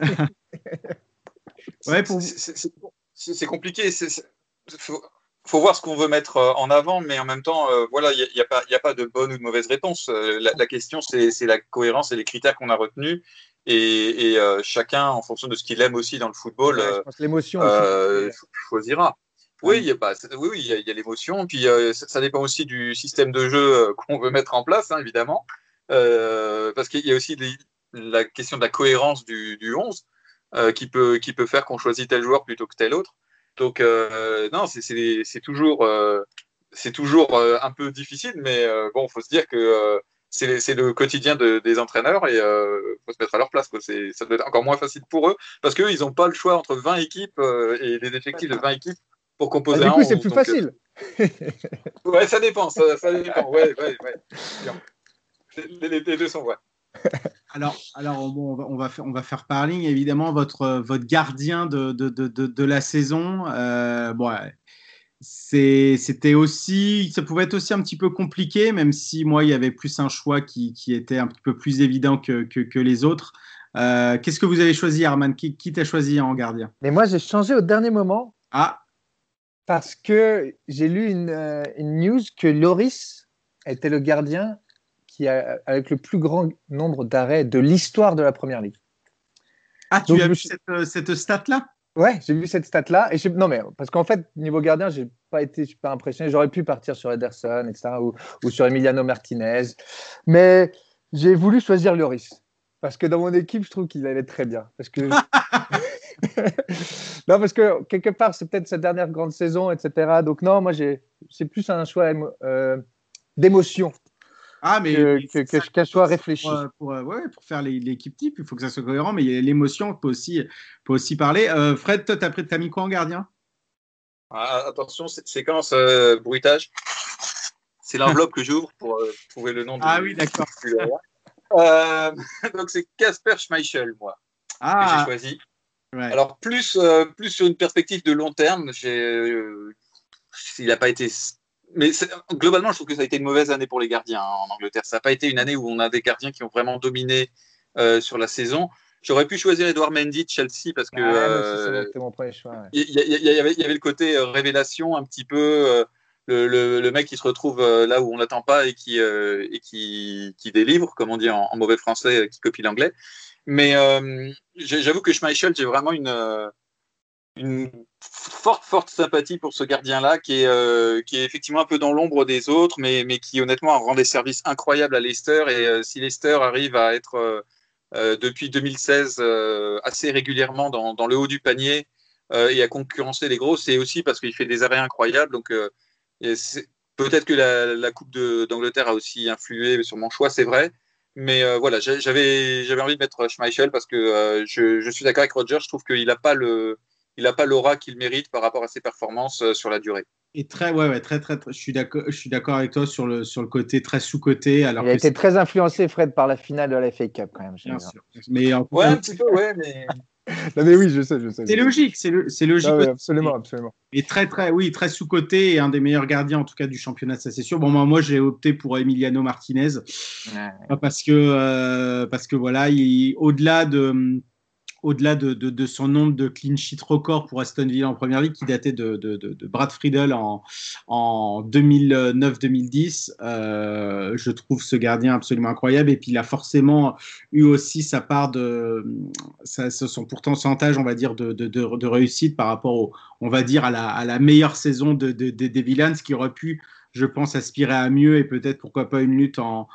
ouais, pour c'est compliqué. Il faut, voir ce qu'on veut mettre euh, en avant, mais en même temps, euh, voilà, il n'y a, a, pas de bonne ou de mauvaise réponse. Euh, la, question, c'est la cohérence et les critères qu'on a retenus. Et, chacun, en fonction de ce qu'il aime aussi dans le football, l'émotion choisira. Oui, il y a, bah, oui, oui, il y a, l'émotion. Puis ça, dépend aussi du système de jeu qu'on veut mettre en place, hein, évidemment. parce qu'il y a aussi la question de la cohérence du, du 11 qui, peut, qui peut faire qu'on choisit tel joueur plutôt que tel autre. Donc, non, c'est toujours, c'est toujours un peu difficile, mais bon, il faut se dire que c'est le quotidien des entraîneurs et il euh, faut se mettre à leur place. Quoi. Ça doit être encore moins facile pour eux parce qu'eux, ils n'ont pas le choix entre 20 équipes euh, et des effectifs de 20 équipes pour composer ah, un. Du coup, c'est plus facile. Euh, ouais, ça dépend. Ça, dépend. Ouais, ouais, ouais. Les, deux sont vrais. Alors, alors on, va, on, va faire, on va faire parling évidemment votre, votre gardien de, de, de, de la saison. bon, c'était aussi, ça pouvait être aussi un petit peu compliqué, même si moi, il y avait plus un choix qui, qui était un petit peu plus évident que, que, les autres. Euh, qu'est-ce que vous avez choisi, Arman Qui, qui t'a choisi en gardien? Mais moi, j'ai changé au dernier moment. Ah Parce que j'ai lu une, euh, une, news que Loris était le gardien qui a, avec le plus grand nombre d'arrêts de l'histoire de la première ligue. Ah, tu as vu cette, euh, cette stat-là? Ouais, j'ai vu cette stat-là. Et non, mais parce qu'en fait, niveau gardien, j'ai pas été super impressionné. J'aurais pu partir sur Ederson, etc., ou, ou sur Emiliano Martinez. Mais j'ai voulu choisir Lloris. Parce que dans mon équipe, je trouve qu'il allait très bien. Parce que. non, parce que quelque part, c'est peut-être sa dernière grande saison, etc. Donc, non, moi, c'est plus un choix euh, d'émotion ah, mais que, qu'elle soit réfléchie. Pour, euh, ouais, pour faire l'équipe type, il faut que ça soit cohérent, mais l'émotion peut aussi, peut aussi parler. Euh, Fred, toi, t'as mis quoi en gardien? Ah, Attention, séquence euh, bruitage? C'est l'enveloppe que j'ouvre pour trouver le nom du. Ah oui, d'accord. donc, c'est Casper Schmeichel, moi, ah. que j'ai choisi. Alors, plus, plus sur une perspective de long terme, il n'a pas été mais globalement, je trouve que ça a été une mauvaise année pour les gardiens hein, en Angleterre. Ça n'a pas été une année où on a des gardiens qui ont vraiment dominé euh, sur la saison. J'aurais pu choisir Edouard Mendy de Chelsea parce que euh, mon premier choix. Il y, avait le côté euh, révélation un petit peu. Le, mec qui se retrouve là où on l'attend pas et qui, et qui, qui, délivre, comme on dit en, en mauvais français, qui copie l'anglais. Mais j'avoue que Schmeichel, j'ai vraiment une, une forte, forte sympathie pour ce gardien-là, qui est, euh, qui est effectivement un peu dans l'ombre des autres, mais, mais qui honnêtement rend des services incroyables à Leicester. Et euh, si Leicester arrive à être euh, depuis 2016 assez régulièrement dans, dans, le haut du panier et à concurrencer les gros, c'est aussi parce qu'il fait des arrêts incroyables. Donc peut-être que la, la Coupe d'Angleterre a aussi influé sur mon choix, c'est vrai. Mais voilà, j'avais envie de mettre Schmeichel parce que je, je, suis d'accord avec Roger. Je trouve qu'il n'a pas le, il n'a pas l'aura qu'il mérite par rapport à ses performances euh, sur la durée. Et très, ouais, ouais très, très, très, je suis d'accord, je suis d'accord avec toi sur le, sur le côté très sous-côté. Alors il a été très influencé, Fred, par la finale de la FA Cup, quand même. Bien sûr. Mais ouais, un petit peu, ouais, mais. non, mais oui, je sais, je sais. C'est logique, c'est logique. Ah absolument, absolument. Et très, très, oui, très sous-côté et un des meilleurs gardiens, en tout cas, du championnat, ça c'est sûr. Bon, moi, moi j'ai opté pour Emiliano Martinez. Parce que, euh, parce que voilà, au-delà de au-delà de, son nombre de clean sheet record pour Aston Villa en première ligue, qui datait de, Brad Friedel en, en 2009-2010, euh, je trouve ce gardien absolument incroyable. Et puis il a forcément eu aussi sa part de son pourcentage, on va dire, de, réussite par rapport, on va dire, à la, à la meilleure saison des Villains, qui aurait pu je pense, aspirer à mieux et peut-être pourquoi pas une lutte en,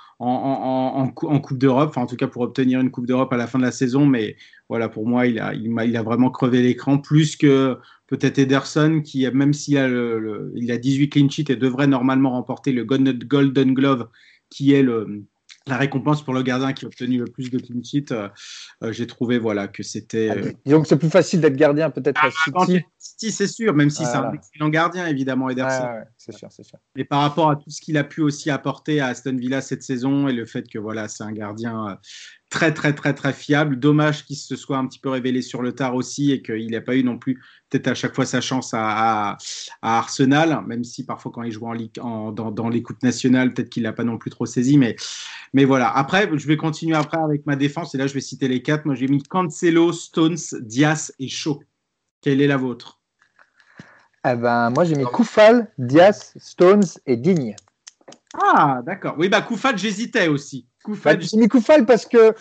Coupe d'Europe, enfin, en tout cas pour obtenir une Coupe d'Europe à la fin de la saison. Mais voilà, pour moi, il a, il a, vraiment crevé l'écran, plus que peut-être Ederson, qui, même s'il a, le, il a 18 clean sheets et devrait normalement remporter le Golden Glove, qui est le, la récompense pour le gardien qui a obtenu le plus de clean sheets, euh, euh, j'ai trouvé voilà, que c'était. Euh, donc c'est plus facile d'être gardien peut-être à ah, City. City, c'est sûr, même si c'est un excellent gardien, évidemment, Ederson. c'est sûr, c'est sûr. Mais par rapport à tout ce qu'il a pu aussi apporter à Aston Villa cette saison et le fait que voilà, c'est un gardien très très très très fiable. Dommage qu'il se soit un petit peu révélé sur le tard aussi et qu'il n'ait pas eu non plus peut-être à chaque fois sa chance à, Arsenal, même si parfois quand il joue en, Ligue, en dans, dans l'écoute nationale, peut-être qu'il l'a pas non plus trop saisi. Mais, mais voilà. Après, je vais continuer après avec ma défense et là je vais citer les quatre. Moi j'ai mis Cancelo, Stones, Diaz et Shaw. Quelle est la vôtre? Eh ben, moi j'ai mis Koufal, Diaz, Stones et Digne. Ah, d'accord. Oui, bah Koufal, j'hésitais aussi. Koufal. Bah, j'ai mis Koufal parce que.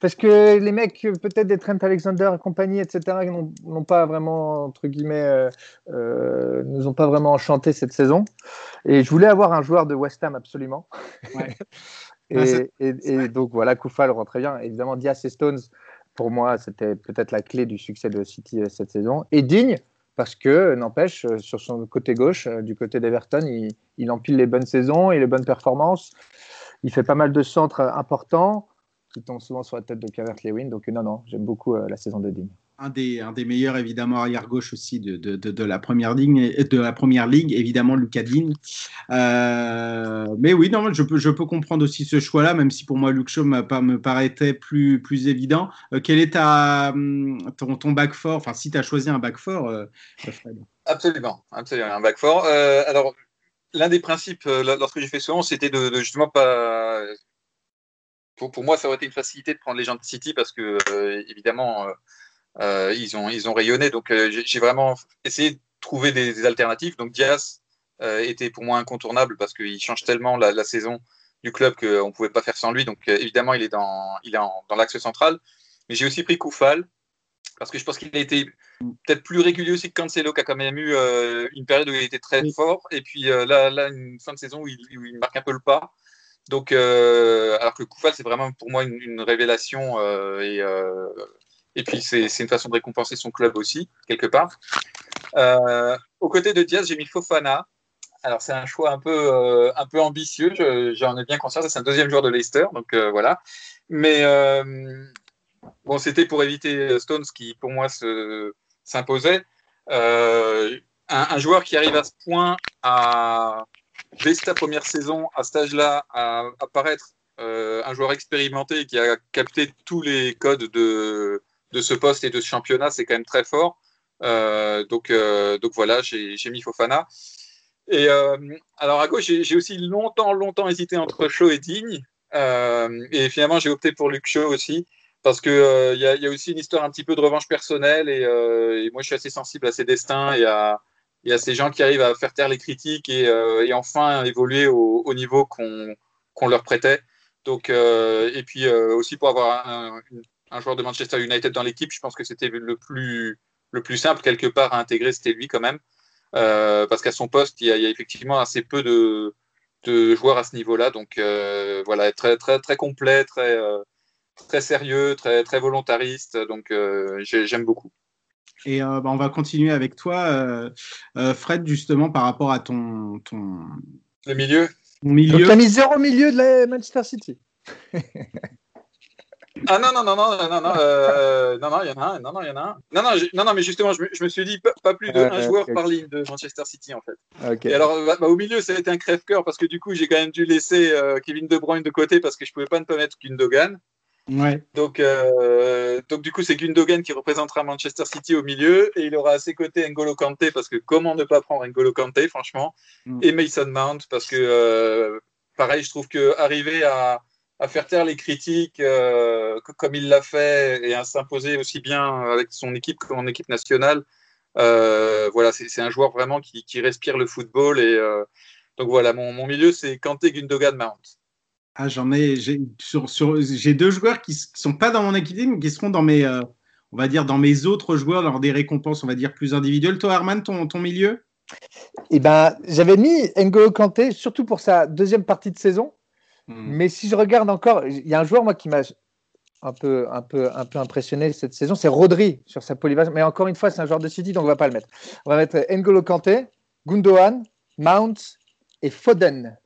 parce que les mecs, peut-être des Trent Alexander et compagnie, etc., n'ont pas vraiment, entre guillemets, euh, euh, nous ont pas vraiment enchanté cette saison. Et je voulais avoir un joueur de West Ham absolument. et, donc voilà, Koufal rentrait bien. Évidemment, Diaz et Stones, pour moi, c'était peut-être la clé du succès de City cette saison. Et Digne, parce que, n'empêche, sur son côté gauche, du côté d'Everton, il, il empile les bonnes saisons et les bonnes performances. Il fait pas mal de centres importants qui tombent souvent sur la tête de Calvert Lewin. Donc, non, non, j'aime beaucoup euh, la saison de Digne. Un des, un des meilleurs, évidemment, arrière-gauche aussi de, de, de, la première ligue, de la première ligue évidemment, Lucas Digne. Euh, mais oui, non, je peux, je peux comprendre aussi ce choix-là, même si pour moi, Luke Shaw me paraissait plus, plus évident. Euh, quel est ta, hum, ton, ton back four? Enfin, si tu as choisi un back four, Fred. Absolument, absolument, un back four. alors, l'un des principes, lorsque j'ai fait ce c'était de, justement pas pour, moi, ça aurait été une facilité de prendre les gens de City parce que, euh, évidemment, euh, euh, ils, ont, ils ont rayonné. Donc, j'ai vraiment essayé de trouver des, alternatives. Donc, Diaz était pour moi incontournable parce qu'il change tellement la, saison du club qu'on ne pouvait pas faire sans lui. Donc, évidemment, il est dans, il est dans l'axe central. Mais j'ai aussi pris Koufal parce que je pense qu'il a été peut-être plus régulier aussi que Cancelo, qui a quand même eu une période où il était très fort. Et puis là, là, une fin de saison où il, où il marque un peu le pas. Donc, euh, alors que Koufal, c'est vraiment pour moi une, révélation euh, et, euh, et puis c'est une façon de récompenser son club aussi, quelque part. aux côtés de Diaz, j'ai mis Fofana. Alors, c'est un choix un peu, un peu ambitieux, j'en ai bien conscience. C'est un deuxième joueur de Leicester, donc voilà. Mais bon, c'était pour éviter Stones qui, pour moi, s'imposait. Un, un, joueur qui arrive à ce point à, dès sa première saison, à cet âge-là, à apparaître euh, un joueur expérimenté qui a capté tous les codes de, de ce poste et de ce championnat, c'est quand même très fort. Euh, donc, euh, donc voilà, j'ai mis Fofana. Et alors à gauche, j'ai aussi longtemps, longtemps hésité entre Shaw et Digne. et finalement, j'ai opté pour Luke Shaw aussi parce qu'il il y, y, a aussi une histoire un petit peu de revanche personnelle et, et, moi je suis assez sensible à ses destins et à, ces gens qui arrivent à faire taire les critiques et, euh, enfin évoluer au, niveau qu'on leur prêtait. Donc, euh, et puis euh, aussi pour avoir un, joueur de Manchester United dans l'équipe, je pense que c'était le plus, le plus simple quelque part à intégrer, c'était lui quand même. parce qu'à son poste, il y, a, effectivement assez peu de, de joueurs à ce niveau-là. Donc voilà, très, très, très complet, très, très sérieux, très, très volontariste. Donc j'aime beaucoup. Et euh, bah, on va continuer avec toi, euh, euh, Fred, justement, par rapport à ton. ton... Le milieu milieu. Donc, tu as mis zéro milieu de la Manchester City. Ah non, non, non, non, non, non, non, non, il y en a un, non, non, il y en a un. Non, non, non, non mais justement, je me, je me suis dit pas, plus d'un joueur par ligne de Manchester City, en fait. Et alors, bah, bah, au milieu, ça a été un crève-cœur parce que du coup, j'ai quand même dû laisser Kevin De Bruyne de côté parce que je pouvais pas ne pas mettre Gundogan. Donc, euh, donc du coup, c'est Gundogan qui représentera Manchester City au milieu et il aura à ses côtés N'Golo Kanté parce que comment ne pas prendre N'Golo Kanté, franchement, mm. et Mason Mount parce que euh, pareil, je trouve que arriver à, à faire taire les critiques euh, comme il l'a fait et à s'imposer aussi bien avec son équipe qu'en équipe nationale, voilà, c'est un joueur vraiment qui, qui, respire le football et donc voilà, mon, mon milieu c'est Kanté, Gundogan, Mount. Ah, j'en ai, j'ai, sur, sur, j'ai deux joueurs qui ne sont pas dans mon équipe, mais qui seront dans mes, euh, on va dire, dans mes autres joueurs, dans des récompenses, on va dire, plus individuelles. Toi, Herman, ton, ton milieu? Eh ben, j'avais mis N'Golo Kanté, surtout pour sa deuxième partie de saison. Hmm. Mais si je regarde encore, il y a un joueur, moi, qui m'a un peu, un peu, un peu impressionné cette saison, c'est Rodri sur sa polyvalence. Mais encore une fois, c'est un joueur de City, donc on ne va pas le mettre. On va mettre N'Golo Kanté, Gundogan, Mount et Foden.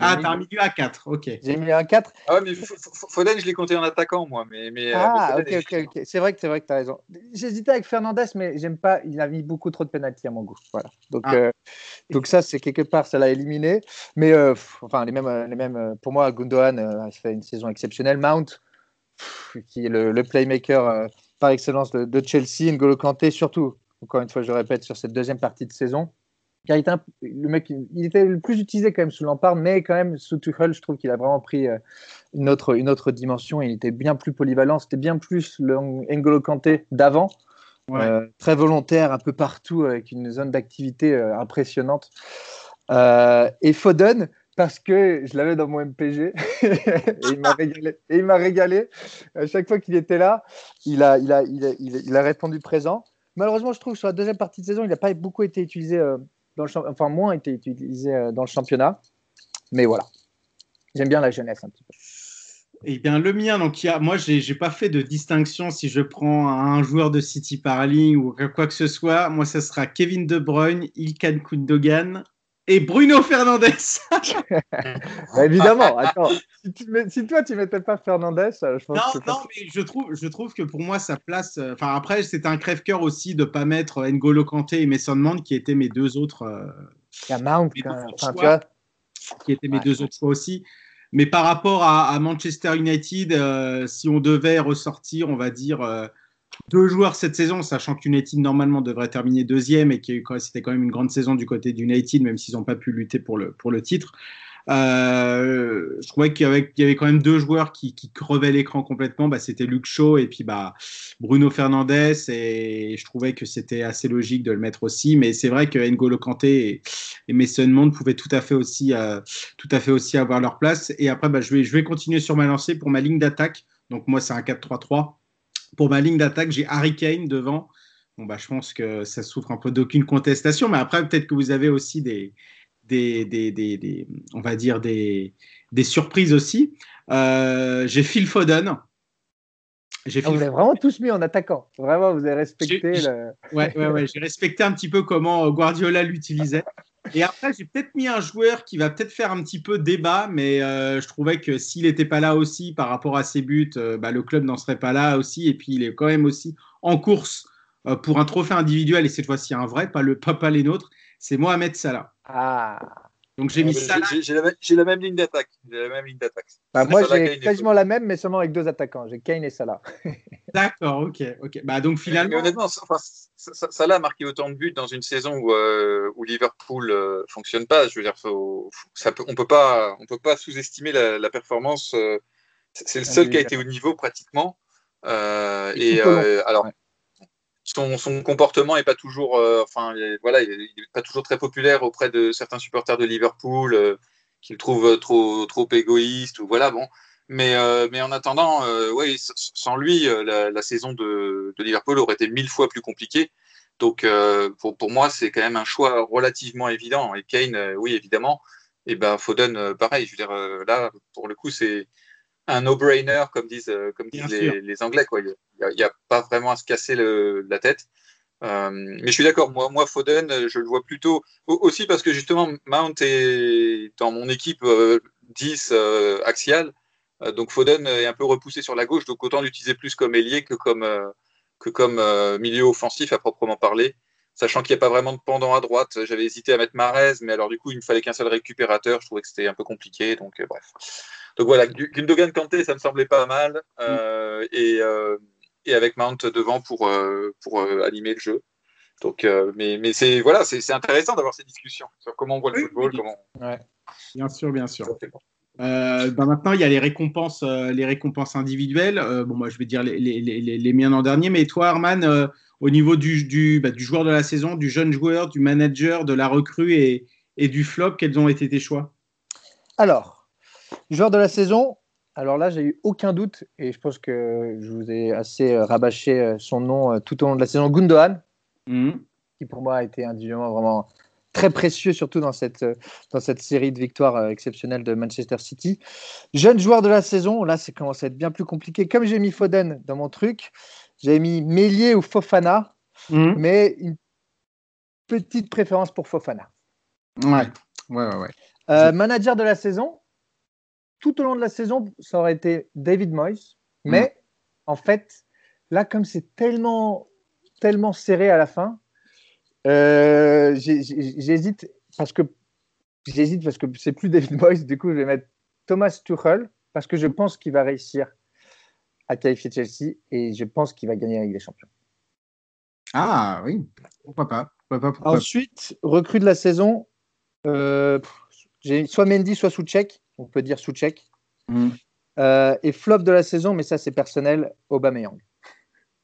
Ah, t'as un milieu à 4, ok. J'ai mis un 4. Ah ouais, mais Foden, je l'ai compté en attaquant, moi. Mais, mais, euh, ah, ok, ok, ok. C'est vrai que tu as raison. J'hésitais avec Fernandez, mais j'aime pas. Il a mis beaucoup trop de pénalty à mon goût. Voilà. Donc, ah. euh, donc ça, c'est quelque part, ça l'a éliminé. Mais euh, enfin, les mêmes, les mêmes, pour moi, Gundogan a fait une saison exceptionnelle. Mount, qui est le, playmaker par excellence de, de, Chelsea. N'Golo Kanté, surtout, encore une fois, je répète, sur cette deuxième partie de saison car il était, le mec, il était le plus utilisé quand même sous Lampard, mais quand même sous Tuchel, je trouve qu'il a vraiment pris euh, une autre, une autre dimension. Il était bien plus polyvalent, c'était bien plus le N'Golo Kanté d'avant, euh, très volontaire un peu partout avec une zone d'activité euh, impressionnante. et Foden, parce que je l'avais dans mon MPG et il m'a régalé. Et il m'a régalé. À chaque fois qu'il était là, il a, il, a, il, a, il, a, répondu présent. Malheureusement, je trouve que sur la deuxième partie de saison, il n'a pas beaucoup été utilisé, euh, dans le enfin moins été utilisé euh, dans le championnat. Mais voilà, j'aime bien la jeunesse un petit peu. Eh bien, le mien, donc, il y a, moi, je n'ai pas fait de distinction si je prends un joueur de City par ligne ou quoi que ce soit. Moi, ce sera Kevin De Bruyne, Ilkan Kundogan et Bruno Fernandez. Bah, évidemment, attends. Si, toi, tu ne mettais pas Fernandez, euh, je pense non, Non, mais je trouve, je trouve que pour moi, sa place. Euh, enfin, après, c'est un crève-cœur aussi de ne pas mettre N'Golo Kanté et Mason Mount qui étaient mes deux autres. Euh, Mount, tu. Qui étaient mes deux autres choix aussi. Mais par rapport à, Manchester United, euh, si on devait ressortir, on va dire, euh, deux joueurs cette saison, sachant qu'United normalement devrait terminer deuxième et que c'était quand même une grande saison du côté d'United, même s'ils n'ont pas pu lutter pour le, pour le titre. Euh, je trouvais qu'il y, avait quand même deux joueurs qui, crevaient l'écran complètement. Bah, c'était Luke Shaw et puis bah, Bruno Fernandez. Et je trouvais que c'était assez logique de le mettre aussi. Mais c'est vrai que N'Golo Kanté et, et Mason Mount pouvaient tout à fait aussi, euh, tout à fait aussi avoir leur place. Et après, bah, je, vais, je vais continuer sur ma lancée pour ma ligne d'attaque. Donc moi, c'est un 4-3-3. Pour ma ligne d'attaque, j'ai Harry Kane devant. Bon, bah, je pense que ça souffre un peu d'aucune contestation. Mais après, peut-être que vous avez aussi des, des, des, des, on va dire des, des surprises aussi. Euh, j'ai Phil Foden. J'ai ah, vous avez vraiment tous mis en attaquant. Vraiment, vous avez respecté. Le... Ouais, ouais, ouais j'ai respecté un petit peu comment Guardiola l'utilisait. Et après, j'ai peut-être mis un joueur qui va peut-être faire un petit peu débat, mais euh, je trouvais que s'il n'était pas là aussi par rapport à ses buts, euh, bah, le club n'en serait pas là aussi. Et puis, il est quand même aussi en course pour un trophée individuel, et cette fois-ci un vrai, pas, le, pas, pas les nôtres. C'est Mohamed Salah. Ah. Donc j'ai mis ça. J'ai la, même ligne d'attaque. la même ligne d'attaque. Bah, moi j'ai quasiment la même, mais seulement avec deux attaquants. J'ai Kane et Salah. D'accord, ok, ok. Bah donc finalement. honnêtement, Salah a marqué autant de buts dans une saison où, euh, où Liverpool euh, fonctionne pas. Je veux dire, ça peut, on peut pas, on peut pas sous-estimer la, performance. Euh, c'est le seul qui a été au niveau pratiquement. et alors son, comportement est pas toujours, euh, enfin, voilà, il est pas toujours très populaire auprès de certains supporters de Liverpool euh, qu'il trouve trop, trop égoïste ou voilà, bon. Mais, euh, mais en attendant, ouais, sans lui, la, saison de, Liverpool aurait été mille fois plus compliquée. Donc, pour, pour, moi, c'est quand même un choix relativement évident. Et Kane, oui, évidemment. Et ben Foden, pareil. Je veux dire, là, pour le coup, c'est un no-brainer, comme disent, euh, comme disent les, Anglais. Quoi. Il n'y a, pas vraiment à se casser le, la tête. Euh, mais je suis d'accord, moi, moi, Foden, je le vois plutôt aussi parce que justement, Mount est dans mon équipe 10 euh, axial. donc Foden est un peu repoussé sur la gauche, donc autant l'utiliser plus comme ailier que comme, que comme milieu offensif à proprement parler. Sachant qu'il n'y a pas vraiment de pendant à droite, j'avais hésité à mettre Marez, mais alors du coup, il me fallait qu'un seul récupérateur. Je trouvais que c'était un peu compliqué, donc bref. Donc voilà, Gundogan Kanté, ça me semblait pas mal. Euh, et, euh, et, avec Mount devant pour, euh, pour animer le jeu. Donc, mais, mais c'est voilà, c'est intéressant d'avoir ces discussions sur comment on voit le football. Comment... Ouais. Bien sûr, bien sûr. Ben maintenant, il y a les récompenses, les récompenses individuelles. bon, moi, je vais dire les, les, les, les miens en dernier. Mais toi, Arman, au niveau du, du, bah, du, joueur de la saison, du jeune joueur, du manager, de la recrue et, et du flop, quels ont été tes choix? Alors, Joueur de la saison, alors là, j'ai eu aucun doute et je pense que je vous ai assez euh, rabâché euh, son nom euh, tout au long de la saison. Gundogan, mhm. qui pour moi a été individuellement vraiment très précieux, surtout dans cette, dans cette série de victoires exceptionnelles de Manchester City. Jeune joueur de la saison, là, c'est commence à être bien plus compliqué. Comme j'ai mis Foden dans mon truc, j'ai mis Mélier ou Fofana, mhm. mais une petite préférence pour Fofana. Ouais, ouais, ouais. ouais. manager de la saison, tout au long de la saison, ça aurait été David Moyes. Mais mm. en fait, là, comme c'est tellement, tellement serré à la fin, euh, j'hésite parce que j'hésite parce que c'est plus David Moyes. Du coup, je vais mettre Thomas Tuchel parce que je pense qu'il va réussir à qualifier Chelsea et je pense qu'il va gagner avec des champions. Ah oui, pourquoi pas, Ensuite, recrue de la saison, euh, j'ai soit Mendy, soit Soucek on peut dire sous check. Mm. Euh, et flop de la saison, mais ça c'est personnel, Aubameyang.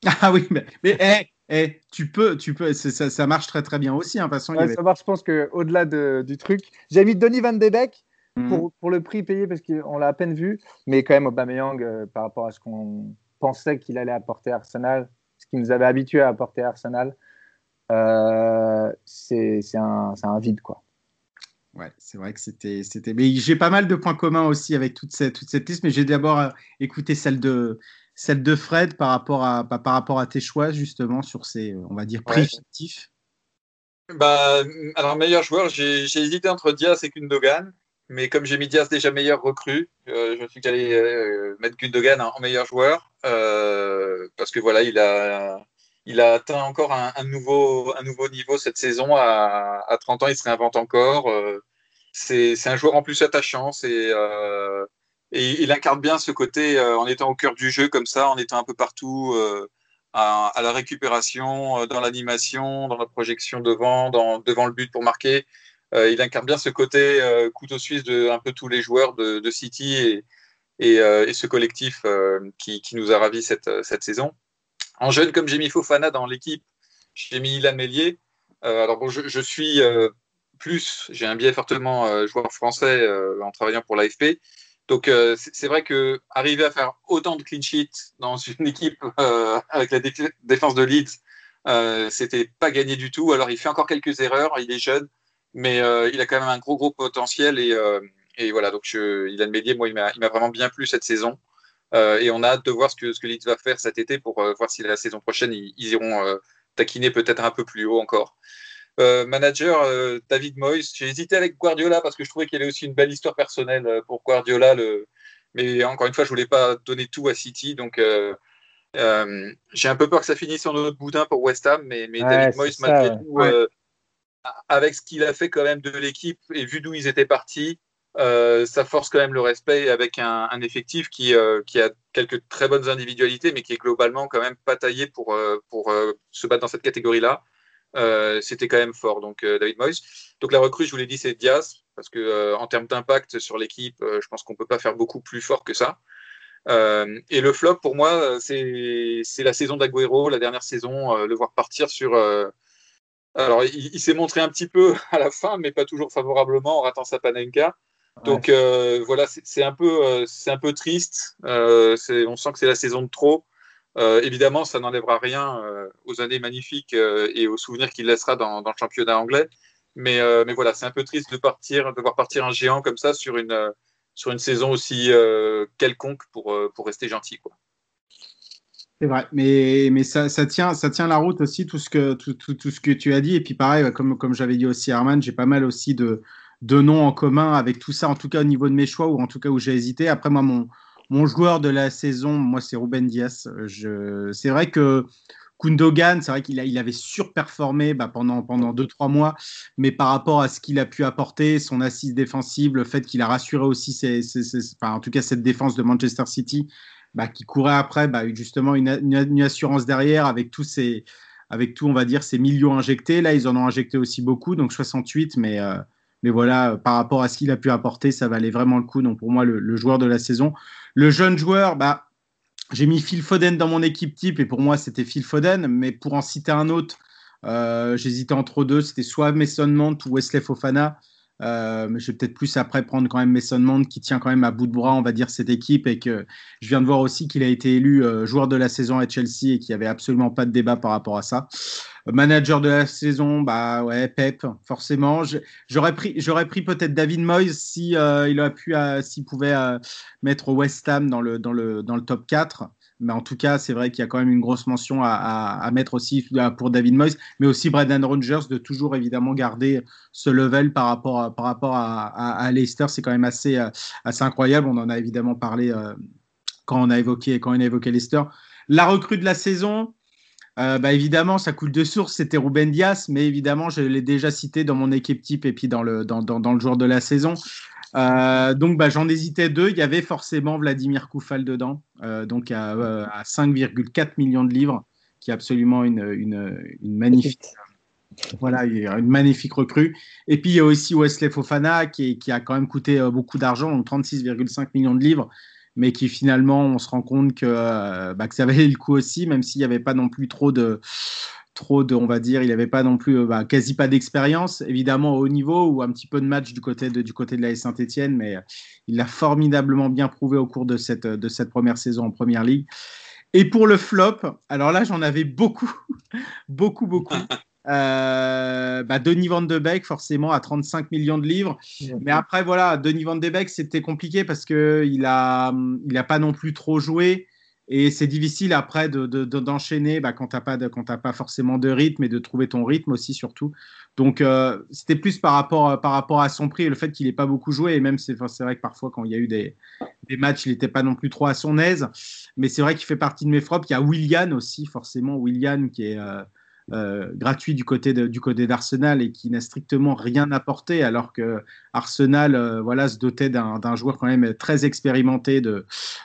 Ah oui, mais, mais eh, eh, tu peux, tu peux, ça, marche très très bien aussi. Hein, façon, ça marche, je pense qu'au-delà du truc, j'ai mis Denis Van de Beek mhm. pour, pour, le prix payé, parce qu'on l'a à peine vu, mais quand même Aubameyang, euh, par rapport à ce qu'on pensait qu'il allait apporter à Arsenal, ce qu'il nous avait habitué à apporter à Arsenal, euh, c'est un, un, vide, quoi. Ouais, c'est vrai que c'était. Mais j'ai pas mal de points communs aussi avec toute cette, toute cette liste, mais j'ai d'abord euh, écouté celle de, celle de Fred par rapport, à, par rapport à tes choix, justement, sur ces, on va dire, prix fictifs. Bah, alors, meilleur joueur, j'ai hésité entre Diaz et Gundogan, mais comme j'ai mis Diaz déjà meilleur recrue, euh, je me suis dit euh, mettre Gundogan en meilleur joueur, parce que voilà, il a il a atteint encore un, nouveau, un nouveau niveau cette saison. À, 30 ans, il se réinvente encore. Euh, c'est un joueur en plus attachant. Euh, et il incarne bien ce côté euh, en étant au cœur du jeu comme ça, en étant un peu partout, à, la récupération, dans l'animation, dans la projection devant, devant le but pour marquer. il incarne bien ce côté couteau suisse de un peu tous les joueurs de, City et, ce collectif qui, nous a ravis cette, saison. En jeune, comme j'ai Fofana dans l'équipe, j'ai mis Ilan. Euh, alors bon, je, suis euh, plus, j'ai un biais fortement euh, joueur français en travaillant pour l'AFP. Donc c'est vrai que arriver à faire autant de clean sheets dans une équipe avec la défense de Leeds, c'était pas gagné du tout. Alors il fait encore quelques erreurs, il est jeune, mais il a quand même un gros gros potentiel et, voilà. Donc je, Ilan Mélier, moi, il m'a vraiment bien plu cette saison. Euh, et on a hâte de voir ce que, Leeds va faire cet été pour euh, voir si la saison prochaine, ils, iront euh, taquiner peut-être un peu plus haut encore. Manager David Moyes, j'ai hésité avec Guardiola parce que je trouvais qu'il y avait aussi une belle histoire personnelle pour Guardiola. Le... Mais encore une fois, je voulais pas donner tout à City, donc j'ai un peu peur que ça finisse en autre boudin pour West Ham. Mais, mais David Moyes, malgré tout, avec ce qu'il a fait quand même de l'équipe et vu d'où ils étaient partis, euh, ça force quand même le respect avec un, effectif qui, euh, qui, a quelques très bonnes individualités, mais qui est globalement quand même pas taillé pour, euh, pour se battre dans cette catégorie-là. C'était quand même fort, donc David Moyes. Donc la recrue, je vous l'ai dit, c'est Diaz, parce que en termes d'impact sur l'équipe, je pense qu'on peut pas faire beaucoup plus fort que ça. et le flop, pour moi, c'est la saison d'Aguero, la dernière saison, le voir partir sur. alors, il, il s'est montré un petit peu à la fin, mais pas toujours favorablement en ratant sa Panenka. Donc euh, voilà, c'est un peu, euh, c'est un peu triste. Euh, on sent que c'est la saison de trop. Évidemment, ça n'enlèvera rien aux années magnifiques et aux souvenirs qu'il laissera dans, le championnat anglais. Mais, mais voilà, c'est un peu triste de partir, de voir partir un géant comme ça sur une, sur une saison aussi quelconque pour, pour rester gentil, quoi. C'est vrai, mais, mais ça, ça, tient, ça tient la route aussi, tout ce que, tout, tout, tout ce que tu as dit. Et puis pareil, comme, comme j'avais dit aussi Herman, j'ai pas mal aussi de, de noms en commun avec tout ça, en tout cas au niveau de mes choix, ou en tout cas où j'ai hésité. Après, moi, mon, mon joueur de la saison, moi, c'est Ruben Diaz. Je... C'est vrai que Kundogan, c'est vrai qu'il avait surperformé bah, pendant, pendant 2-3 mois, mais par rapport à ce qu'il a pu apporter, son assise défensive, le fait qu'il a rassuré aussi, en tout cas, cette défense de Manchester City, bah, qui courait après, bah, justement, une, assurance derrière avec tous ces, tout, on va dire, ces millions injectés. Là, ils en ont injecté aussi beaucoup, donc 68, mais. Euh, mais voilà, par rapport à ce qu'il a pu apporter, ça valait vraiment le coup. Donc pour moi, le, joueur de la saison. Le jeune joueur, bah, j'ai mis Phil Foden dans mon équipe type et pour moi, c'était Phil Foden. Mais pour en citer un autre, euh, j'hésitais entre deux. C'était soit Mason Mount ou Wesley Fofana. Euh, mais je vais peut-être plus après prendre quand même Mason Mount qui tient quand même à bout de bras, on va dire, cette équipe et que je viens de voir aussi qu'il a été élu euh, joueur de la saison à Chelsea et qu'il n'y avait absolument pas de débat par rapport à ça. Manager de la saison, bah ouais, Pep, forcément. J'aurais pris, j'aurais pris peut-être David Moyes si euh, il aurait pu, s'il pouvait mettre West Ham dans le, dans le, dans le top 4. Mais en tout cas, c'est vrai qu'il y a quand même une grosse mention à, mettre aussi pour David Moyes, mais aussi Brendan Rodgers de toujours évidemment garder ce level par rapport à, par rapport à, Leicester. C'est quand même assez, euh, assez incroyable. On en a évidemment parlé euh, quand on a évoqué quand on a évoqué Leicester. La recrue de la saison, euh, bah évidemment, ça coule de source, c'était Ruben Dias, mais évidemment, je l'ai déjà cité dans mon équipe type et puis dans le, dans, dans, dans le joueur de la saison. Euh, donc bah, j'en hésitais deux. Il y avait forcément Vladimir Koufal dedans, euh, donc à, 5,4 euh, millions de livres, qui est absolument une, une, une magnifique. Voilà, une magnifique recrue. Et puis il y a aussi Wesley Fofana qui, qui a quand même coûté beaucoup d'argent, donc 36,5 millions de livres, mais qui finalement, on se rend compte que, bah, que ça valait le coup aussi, même s'il n'y avait pas non plus trop de, trop de, on va dire, il n'avait pas non plus, bah, quasi pas d'expérience, évidemment au haut niveau ou un petit peu de match du côté de, du côté de la Saint-Etienne, mais il l'a formidablement bien prouvé au cours de cette, de cette première saison en Première Ligue. Et pour le flop, alors là, j'en avais beaucoup, beaucoup, beaucoup. Euh, bah, Denis Van de Beek, forcément, à 35 millions de livres. Mais après, voilà, Denis Van de Beek, c'était compliqué parce qu'il n'a il a pas non plus trop joué. Et c'est difficile après d'enchaîner de, bah, quand tu n'as pas, forcément de rythme et de trouver ton rythme aussi, surtout. Donc, euh, c'était plus par rapport, par rapport à son prix et le fait qu'il n'ait pas beaucoup joué. Et même, c'est vrai que parfois, quand il y a eu des, des matchs, il n'était pas non plus trop à son aise. Mais c'est vrai qu'il fait partie de mes flops. Il y a Willian aussi, forcément. Willian qui est. Euh, euh, gratuit du côté du côté d'Arsenal et qui n'a strictement rien apporté alors que Arsenal euh, voilà se dotait d'un joueur quand même très expérimenté de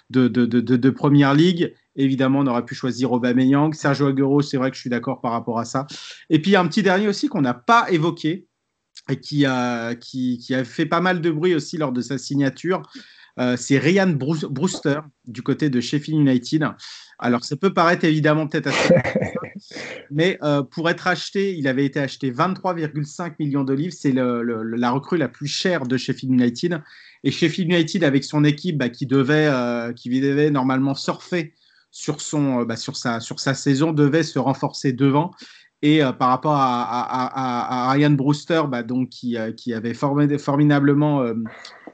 de, de, première ligue évidemment on aurait pu choisir Aubameyang Sergio Aguero c'est vrai que je suis d'accord par rapport à ça et puis un petit dernier aussi qu'on n'a pas évoqué et qui a, qui, a fait pas mal de bruit aussi lors de sa signature euh, c'est Ryan Brewster du côté de Sheffield United. Alors, ça peut paraître évidemment peut-être assez. mais euh, pour être acheté, il avait été acheté 23,5 millions de livres. C'est la recrue la plus chère de Sheffield United. Et Sheffield United, avec son équipe bah, qui, devait, euh, qui devait normalement surfer sur, son, bah, sur, sa, sur sa saison, devait se renforcer devant. Et par rapport à, Ryan Brewster, bah, donc, qui, avait formidablement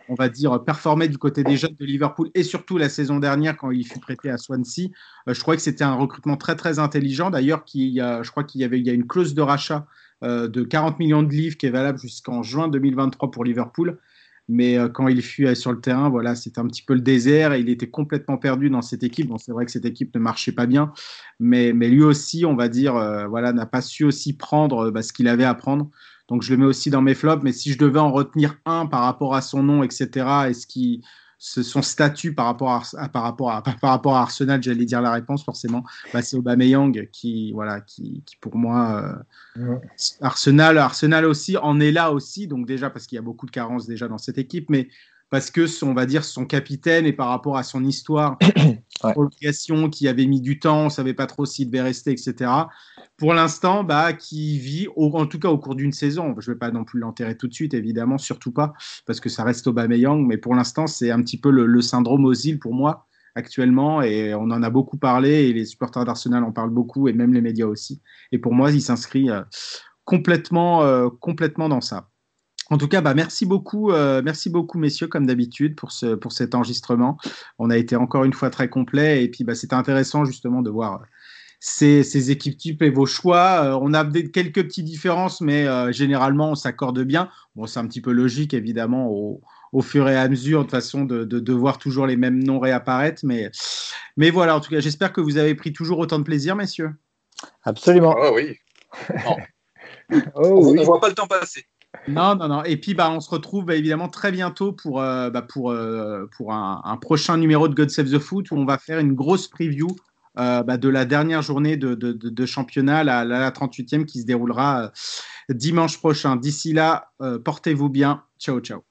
on va dire, performé du côté des jeunes de Liverpool et surtout la saison dernière quand il fut prêté à Swansea. Euh, je crois que c'était un recrutement très très intelligent. D'ailleurs, je crois qu'il y y a une clause de rachat euh, de 40 millions de livres qui est valable jusqu'en juin 2023 pour Liverpool. Mais euh, quand il fut sur le terrain, voilà, c'était un petit peu le désert et il était complètement perdu dans cette équipe. Bon, c'est vrai que cette équipe ne marchait pas bien, mais, mais lui aussi, on va dire, voilà, n'a pas su aussi prendre bah, ce qu'il avait à prendre. Donc je le mets aussi dans mes flops. Mais si je devais en retenir un par rapport à son nom, etc., est-ce qui son statut par rapport à, par rapport à, par rapport à Arsenal, j'allais dire la réponse forcément, bah, c'est Aubameyang qui, voilà, qui, qui pour moi, euh, Arsenal, Arsenal aussi en est là aussi, donc déjà parce qu'il y a beaucoup de carences déjà dans cette équipe, mais parce que son, on va dire son capitaine et par rapport à son histoire, ouais. qui avait mis du temps, on savait pas trop s'il devait rester, etc pour l'instant, bah, qui vit, en tout cas au cours d'une saison. Je ne vais pas non plus l'enterrer tout de suite, évidemment, surtout pas, parce que ça reste Aubameyang. Mais pour l'instant, c'est un petit peu le, syndrome Ozil pour moi actuellement, et on en a beaucoup parlé, et les supporters d'Arsenal en parlent beaucoup, et même les médias aussi. Et pour moi, il s'inscrit euh, complètement, euh, complètement dans ça. En tout cas, bah, merci beaucoup, euh, merci beaucoup, messieurs, comme d'habitude, pour, ce, pour cet enregistrement. On a été encore une fois très complet, et puis bah, c'était intéressant justement de voir ces, équipes types et vos choix. Euh, on a quelques petites différences, mais euh, généralement, on s'accorde bien. Bon, c'est un petit peu logique, évidemment, au, fur et à mesure, de façon de, de, voir toujours les mêmes noms réapparaître. Mais, mais voilà, en tout cas, j'espère que vous avez pris toujours autant de plaisir, messieurs. Absolument. Oh oui. oh, on ne voit pas le temps passer. Non, non, non. Et puis, bah, on se retrouve bah, évidemment très bientôt pour, euh, bah, pour un, prochain numéro de God Save the Foot où on va faire une grosse preview euh, bah, de la dernière journée de, championnat, la, la, 38e qui se déroulera euh, dimanche prochain. D'ici là, euh, portez-vous bien. Ciao, ciao.